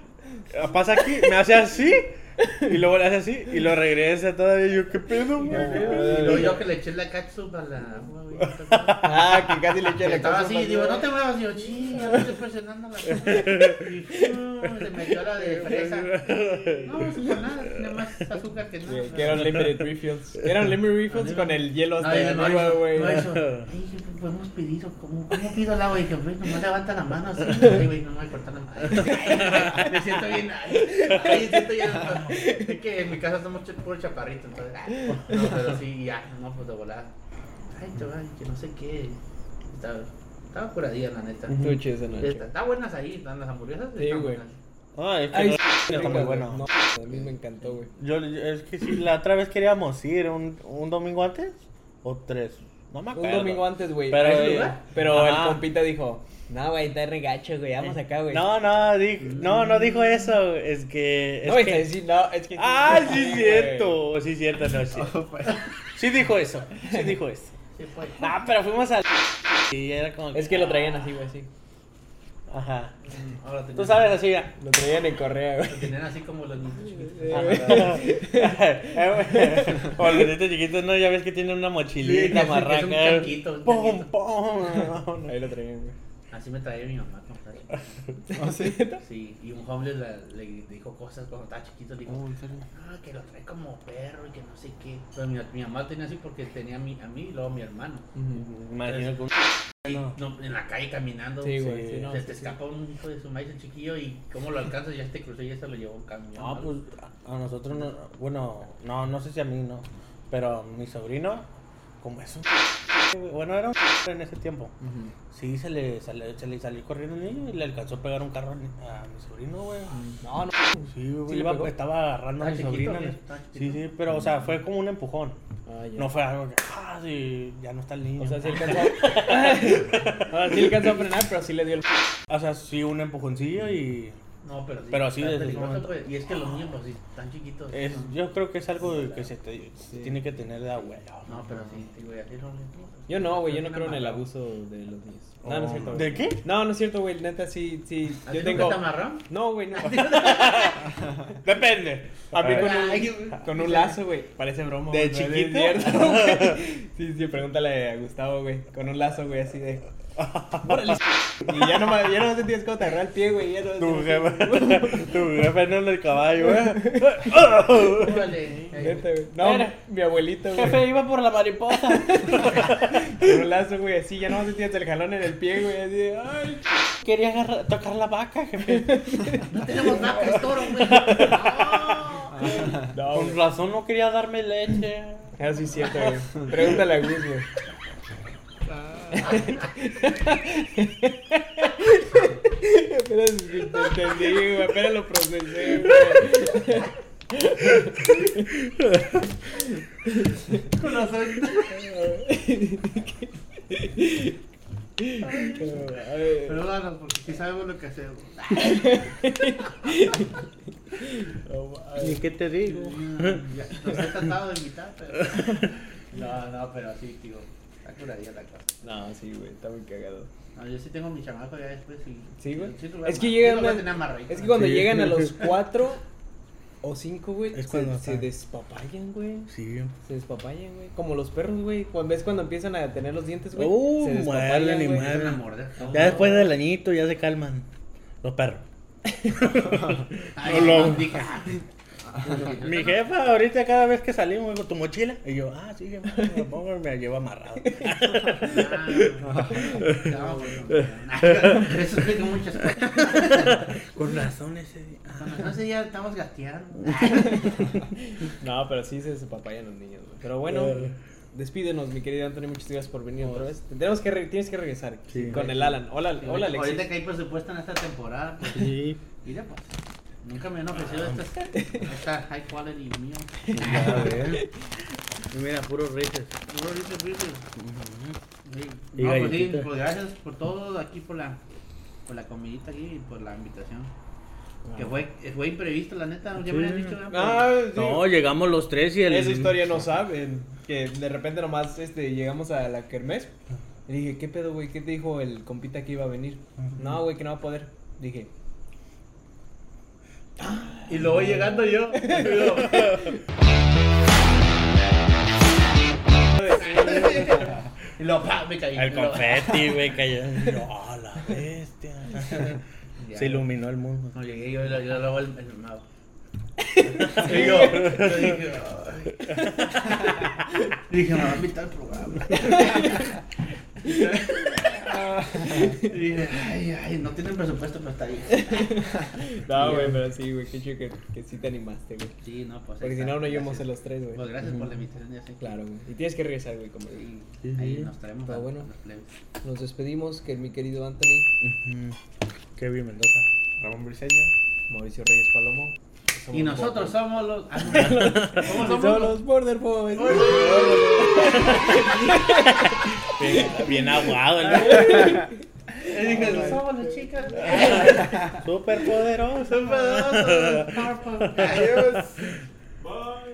S3: pasa aquí, me hace así, y luego le hace así, y lo regresa todavía. Y yo, ¿qué pedo, güey?
S4: y luego yo que le eché la catsup a la agua, güey.
S1: Ah, que casi le eché la
S4: Estaba
S1: cosa
S4: así, digo, no te muevas, digo, ching, ya me estoy presionando la. Y ¡fum! se me echó la de fresa. No, para nada, tiene más azúcar que nada.
S1: Que, que eran limited refills. Eran limited refills con el hielo hasta
S4: No, no
S1: arriba, güey.
S4: No. Ay, ¿qué podemos pedir? ¿O ¿Cómo, ¿Cómo pido el agua? Y dije, güey, nomás levanta la mano así. Ay, güey, no me voy a cortar la mano. Me siento bien. Ay, ay, me siento ya. Es que en mi casa somos ch- puro chaparrito, entonces. ay, No, pero sí, ya, no, pues de volada. Ay, te va, que no sé qué. Estaba, estaba curadilla, la neta.
S1: Estuvo chido esa noche.
S4: Está, está buenas ahí, están las hamburguesas.
S1: Sí, güey.
S4: buenas.
S3: Ah, es que
S1: Ay,
S3: no-
S1: sí,
S3: está muy bueno.
S1: No, a mí me encantó, güey.
S3: Yo, yo- es que sí, la otra vez queríamos ir un, un domingo antes, o tres. No me
S1: Un
S3: acuerdo.
S1: domingo antes, güey.
S3: Pero,
S1: ese
S3: eh.
S1: Pero el compita dijo, no, güey, está regacho, güey, vamos acá, güey.
S3: No, no, di- no, no dijo eso. Es que. Es
S1: no,
S3: que...
S1: es que... no, es que...
S3: Ah, sí, es
S1: güey.
S3: cierto. Sí, es cierto, no, sí. Sí dijo eso. Sí dijo eso.
S4: Sí, fue.
S3: Ah, pero fuimos al. Y era como.
S1: Es que lo traían así, güey, así.
S3: Ajá.
S4: Ahora tenían-
S3: Tú sabes así, mira.
S1: Lo traían en correa, güey.
S4: Lo tenían así como los niños chiquitos.
S3: o los niños chiquitos, no, ya ves que tienen una
S4: Sí,
S3: mochilita,
S4: es-
S3: marraca.
S4: es un chanquito.
S3: pum.
S1: Ahí lo traían, güey.
S4: Así me traía mi mamá cuando estaba.
S2: ¿Ah, sí?
S4: Sí, y un homeless la- le dijo cosas cuando estaba chiquito. Le dijo,
S2: Oh,
S4: ah, que lo trae como perro y que no sé qué. Pero mi, mi mamá tenía así porque tenía a mí, a mí y luego a mi hermano.
S3: Imagino que No.
S4: no, en la calle caminando.
S1: Sí,
S4: se-
S1: güey, sí, no,
S4: se
S1: sí,
S4: te escapa un hijo de su maíz, el chiquillo, y cómo lo alcanzas, ya te cruzó y ya se lo llevó un camión.
S3: No,
S4: ¿no?
S3: pues a nosotros no. Bueno, no, no sé si a mí no. Pero mi sobrino, como es un. Bueno, era un. en ese tiempo. Sí, se le, sale- se le salió corriendo un niño y le alcanzó a pegar un carro a mi, sobrino, güey.
S1: No, no.
S3: Sí, güey, estaba agarrando a mi
S4: ¿Estaba chiquito
S3: sobrino. Sí, sí, pero, o sea, fue como un empujón.
S1: Ah.
S3: No fue algo que, ah, sí, ya no está el niño.
S1: O sea, sí alcanzó. Ahora sí alcanzó a frenar, pero sí le dio el.
S3: O sea, sí, un empujoncillo y.
S4: No, pero sí.
S3: Pero sí,
S4: está
S3: desde ese
S4: peligroso,
S3: momento.
S4: pues, Y es que los niños, pues sí, tan chiquitos.
S3: Es,
S4: no.
S3: yo creo que es algo que se te, se tiene que tener de abuelo.
S4: No, pero sí, güey, así no
S1: Yo no, güey, yo no creo en el abuso de los niños. No, no es cierto. güey.
S3: ¿De qué?
S1: No, no es cierto, güey. Neta, sí, sí.
S4: ¿A
S1: Yo tengo.
S4: te amarraron?
S1: No, güey, no.
S3: Depende.
S1: A mí con
S4: Ay,
S1: un, con un lazo, güey. Parece broma.
S3: ¿De
S1: güey,
S3: chiquito?
S1: güey. Sí, sí, pregúntale a Gustavo, güey. Con un lazo, güey, así de. Órale. Y ya no, me- ya no sentías cómo te agarraba el pie, güey. Ya no,
S3: Tu jefe, tu jefe no en el caballo, güey.
S4: Órale.
S1: Neta, güey. No,
S3: Era.
S1: mi abuelito, güey.
S3: Jefe, iba por la mariposa.
S1: Con un lazo, güey, así. Ya no sentías el jalón en el pie, güey. Así. Ay.
S3: Quería agarrar- tocar la vaca, jefe.
S4: No tenemos vaca, es toro, güey. No.
S1: No,
S3: Con razón no quería darme leche.
S1: Ah, sí, es cierto, güey. Pregúntale a Gus, güey. Apenas te entendí, güey. Apenas lo procesé, güey.
S4: Con razón. Perdónanos, porque sí sabemos lo que hacemos.
S3: ¿Y qué te digo?
S4: Nos he tratado de invitar, pero. No, no, pero sí, tío. Está curadilla la cosa.
S1: No, sí, güey. Está muy cagado.
S4: No, yo sí tengo mi chamaco ya después y.
S1: Sí, güey.
S4: sí
S1: Es que llegan.
S4: A.
S1: Es que cuando
S3: Sí.
S1: llegan a los cuatro o cinco, güey,
S3: Es
S1: se,
S3: cuando
S1: se despapayan, güey.
S3: Sí.
S1: Se despapayan, güey. Como los perros, güey. Cuando ves cuando empiezan a tener los dientes, güey.
S3: Uh,
S1: se
S3: muerden y. Ya después del añito ya se calman. Los perros.
S4: Ay,
S3: No lo-
S4: ah.
S3: Mi jefa ahorita cada vez que salimos con tu mochila y yo, ah, sí, jefa, me lo pongo y me lleva amarrado.
S4: Ah, no, bueno. Eso explica muchas cosas.
S3: Con razón ese día.
S4: Con razón ese día estamos gateando.
S1: No, pero sí se despapayan los niños, güey. Pero bueno,
S3: Eh.
S1: despídenos, mi querido Anthony. Muchas gracias por venir otra vez. Tenemos que re- tienes que regresar
S3: Sí.
S1: con el Alan. Hola, hola,
S4: Ahorita
S1: Alexis.
S4: que hay presupuesto en esta temporada, pues,
S3: Sí.
S4: mira, pues. Nunca me han ofrecido estas, esta high quality mío.
S3: Ya ves. Y mira, puros rices.
S4: Puro rico, rico. Sí.
S3: Y
S4: No, pues sí, pues gracias por todo aquí, por la, por la comidita aquí y por la invitación. Que fue, fue imprevisto, la neta, ya me
S3: Sí.
S4: habían dicho.
S1: Ah, sí.
S3: No, llegamos los tres y el.
S1: Esa historia no saben. Que de repente nomás este, llegamos a la kermés. Y dije, ¿qué pedo, güey? ¿Qué te dijo el compita que iba a venir? No, güey, que no va a poder. Dije,
S4: Y luego llegando yo. y luego pa, me caí.
S3: El confeti, güey, cayó. No, la bestia. Se iluminó el mundo.
S4: No llegué yo y yo luego el, el mago. Y yo, yo dije, ay. dije, me va a invitar al programa. Y ay, ay, no tienen presupuesto, pero está bien.
S1: no, güey, pero sí, güey, qué chido que, que sí te animaste, güey.
S4: Sí, no, pues.
S1: Porque
S4: ahí
S1: si no, no íbamos a los tres, güey.
S4: Pues gracias por la invitación, ya sé.
S1: Claro, güey. Y tienes que regresar, güey, como
S4: Sí,
S3: Sí,
S4: ahí
S3: sí.
S4: nos traemos
S1: Está
S4: a
S1: bueno.
S4: los.
S1: Nos despedimos, que mi querido Anthony,
S3: Ujú. Kevin Mendoza.
S2: Ramón Briseño.
S1: Mauricio Reyes Palomo.
S4: Somos y nosotros border. somos los.
S1: Somos,
S4: somos
S1: los... Border Boys.
S3: bien, bien, aguado,
S4: ¿no? Dije, somos las chicas.
S3: Super poderosos. Super poderosos.
S2: Adiós. Bye.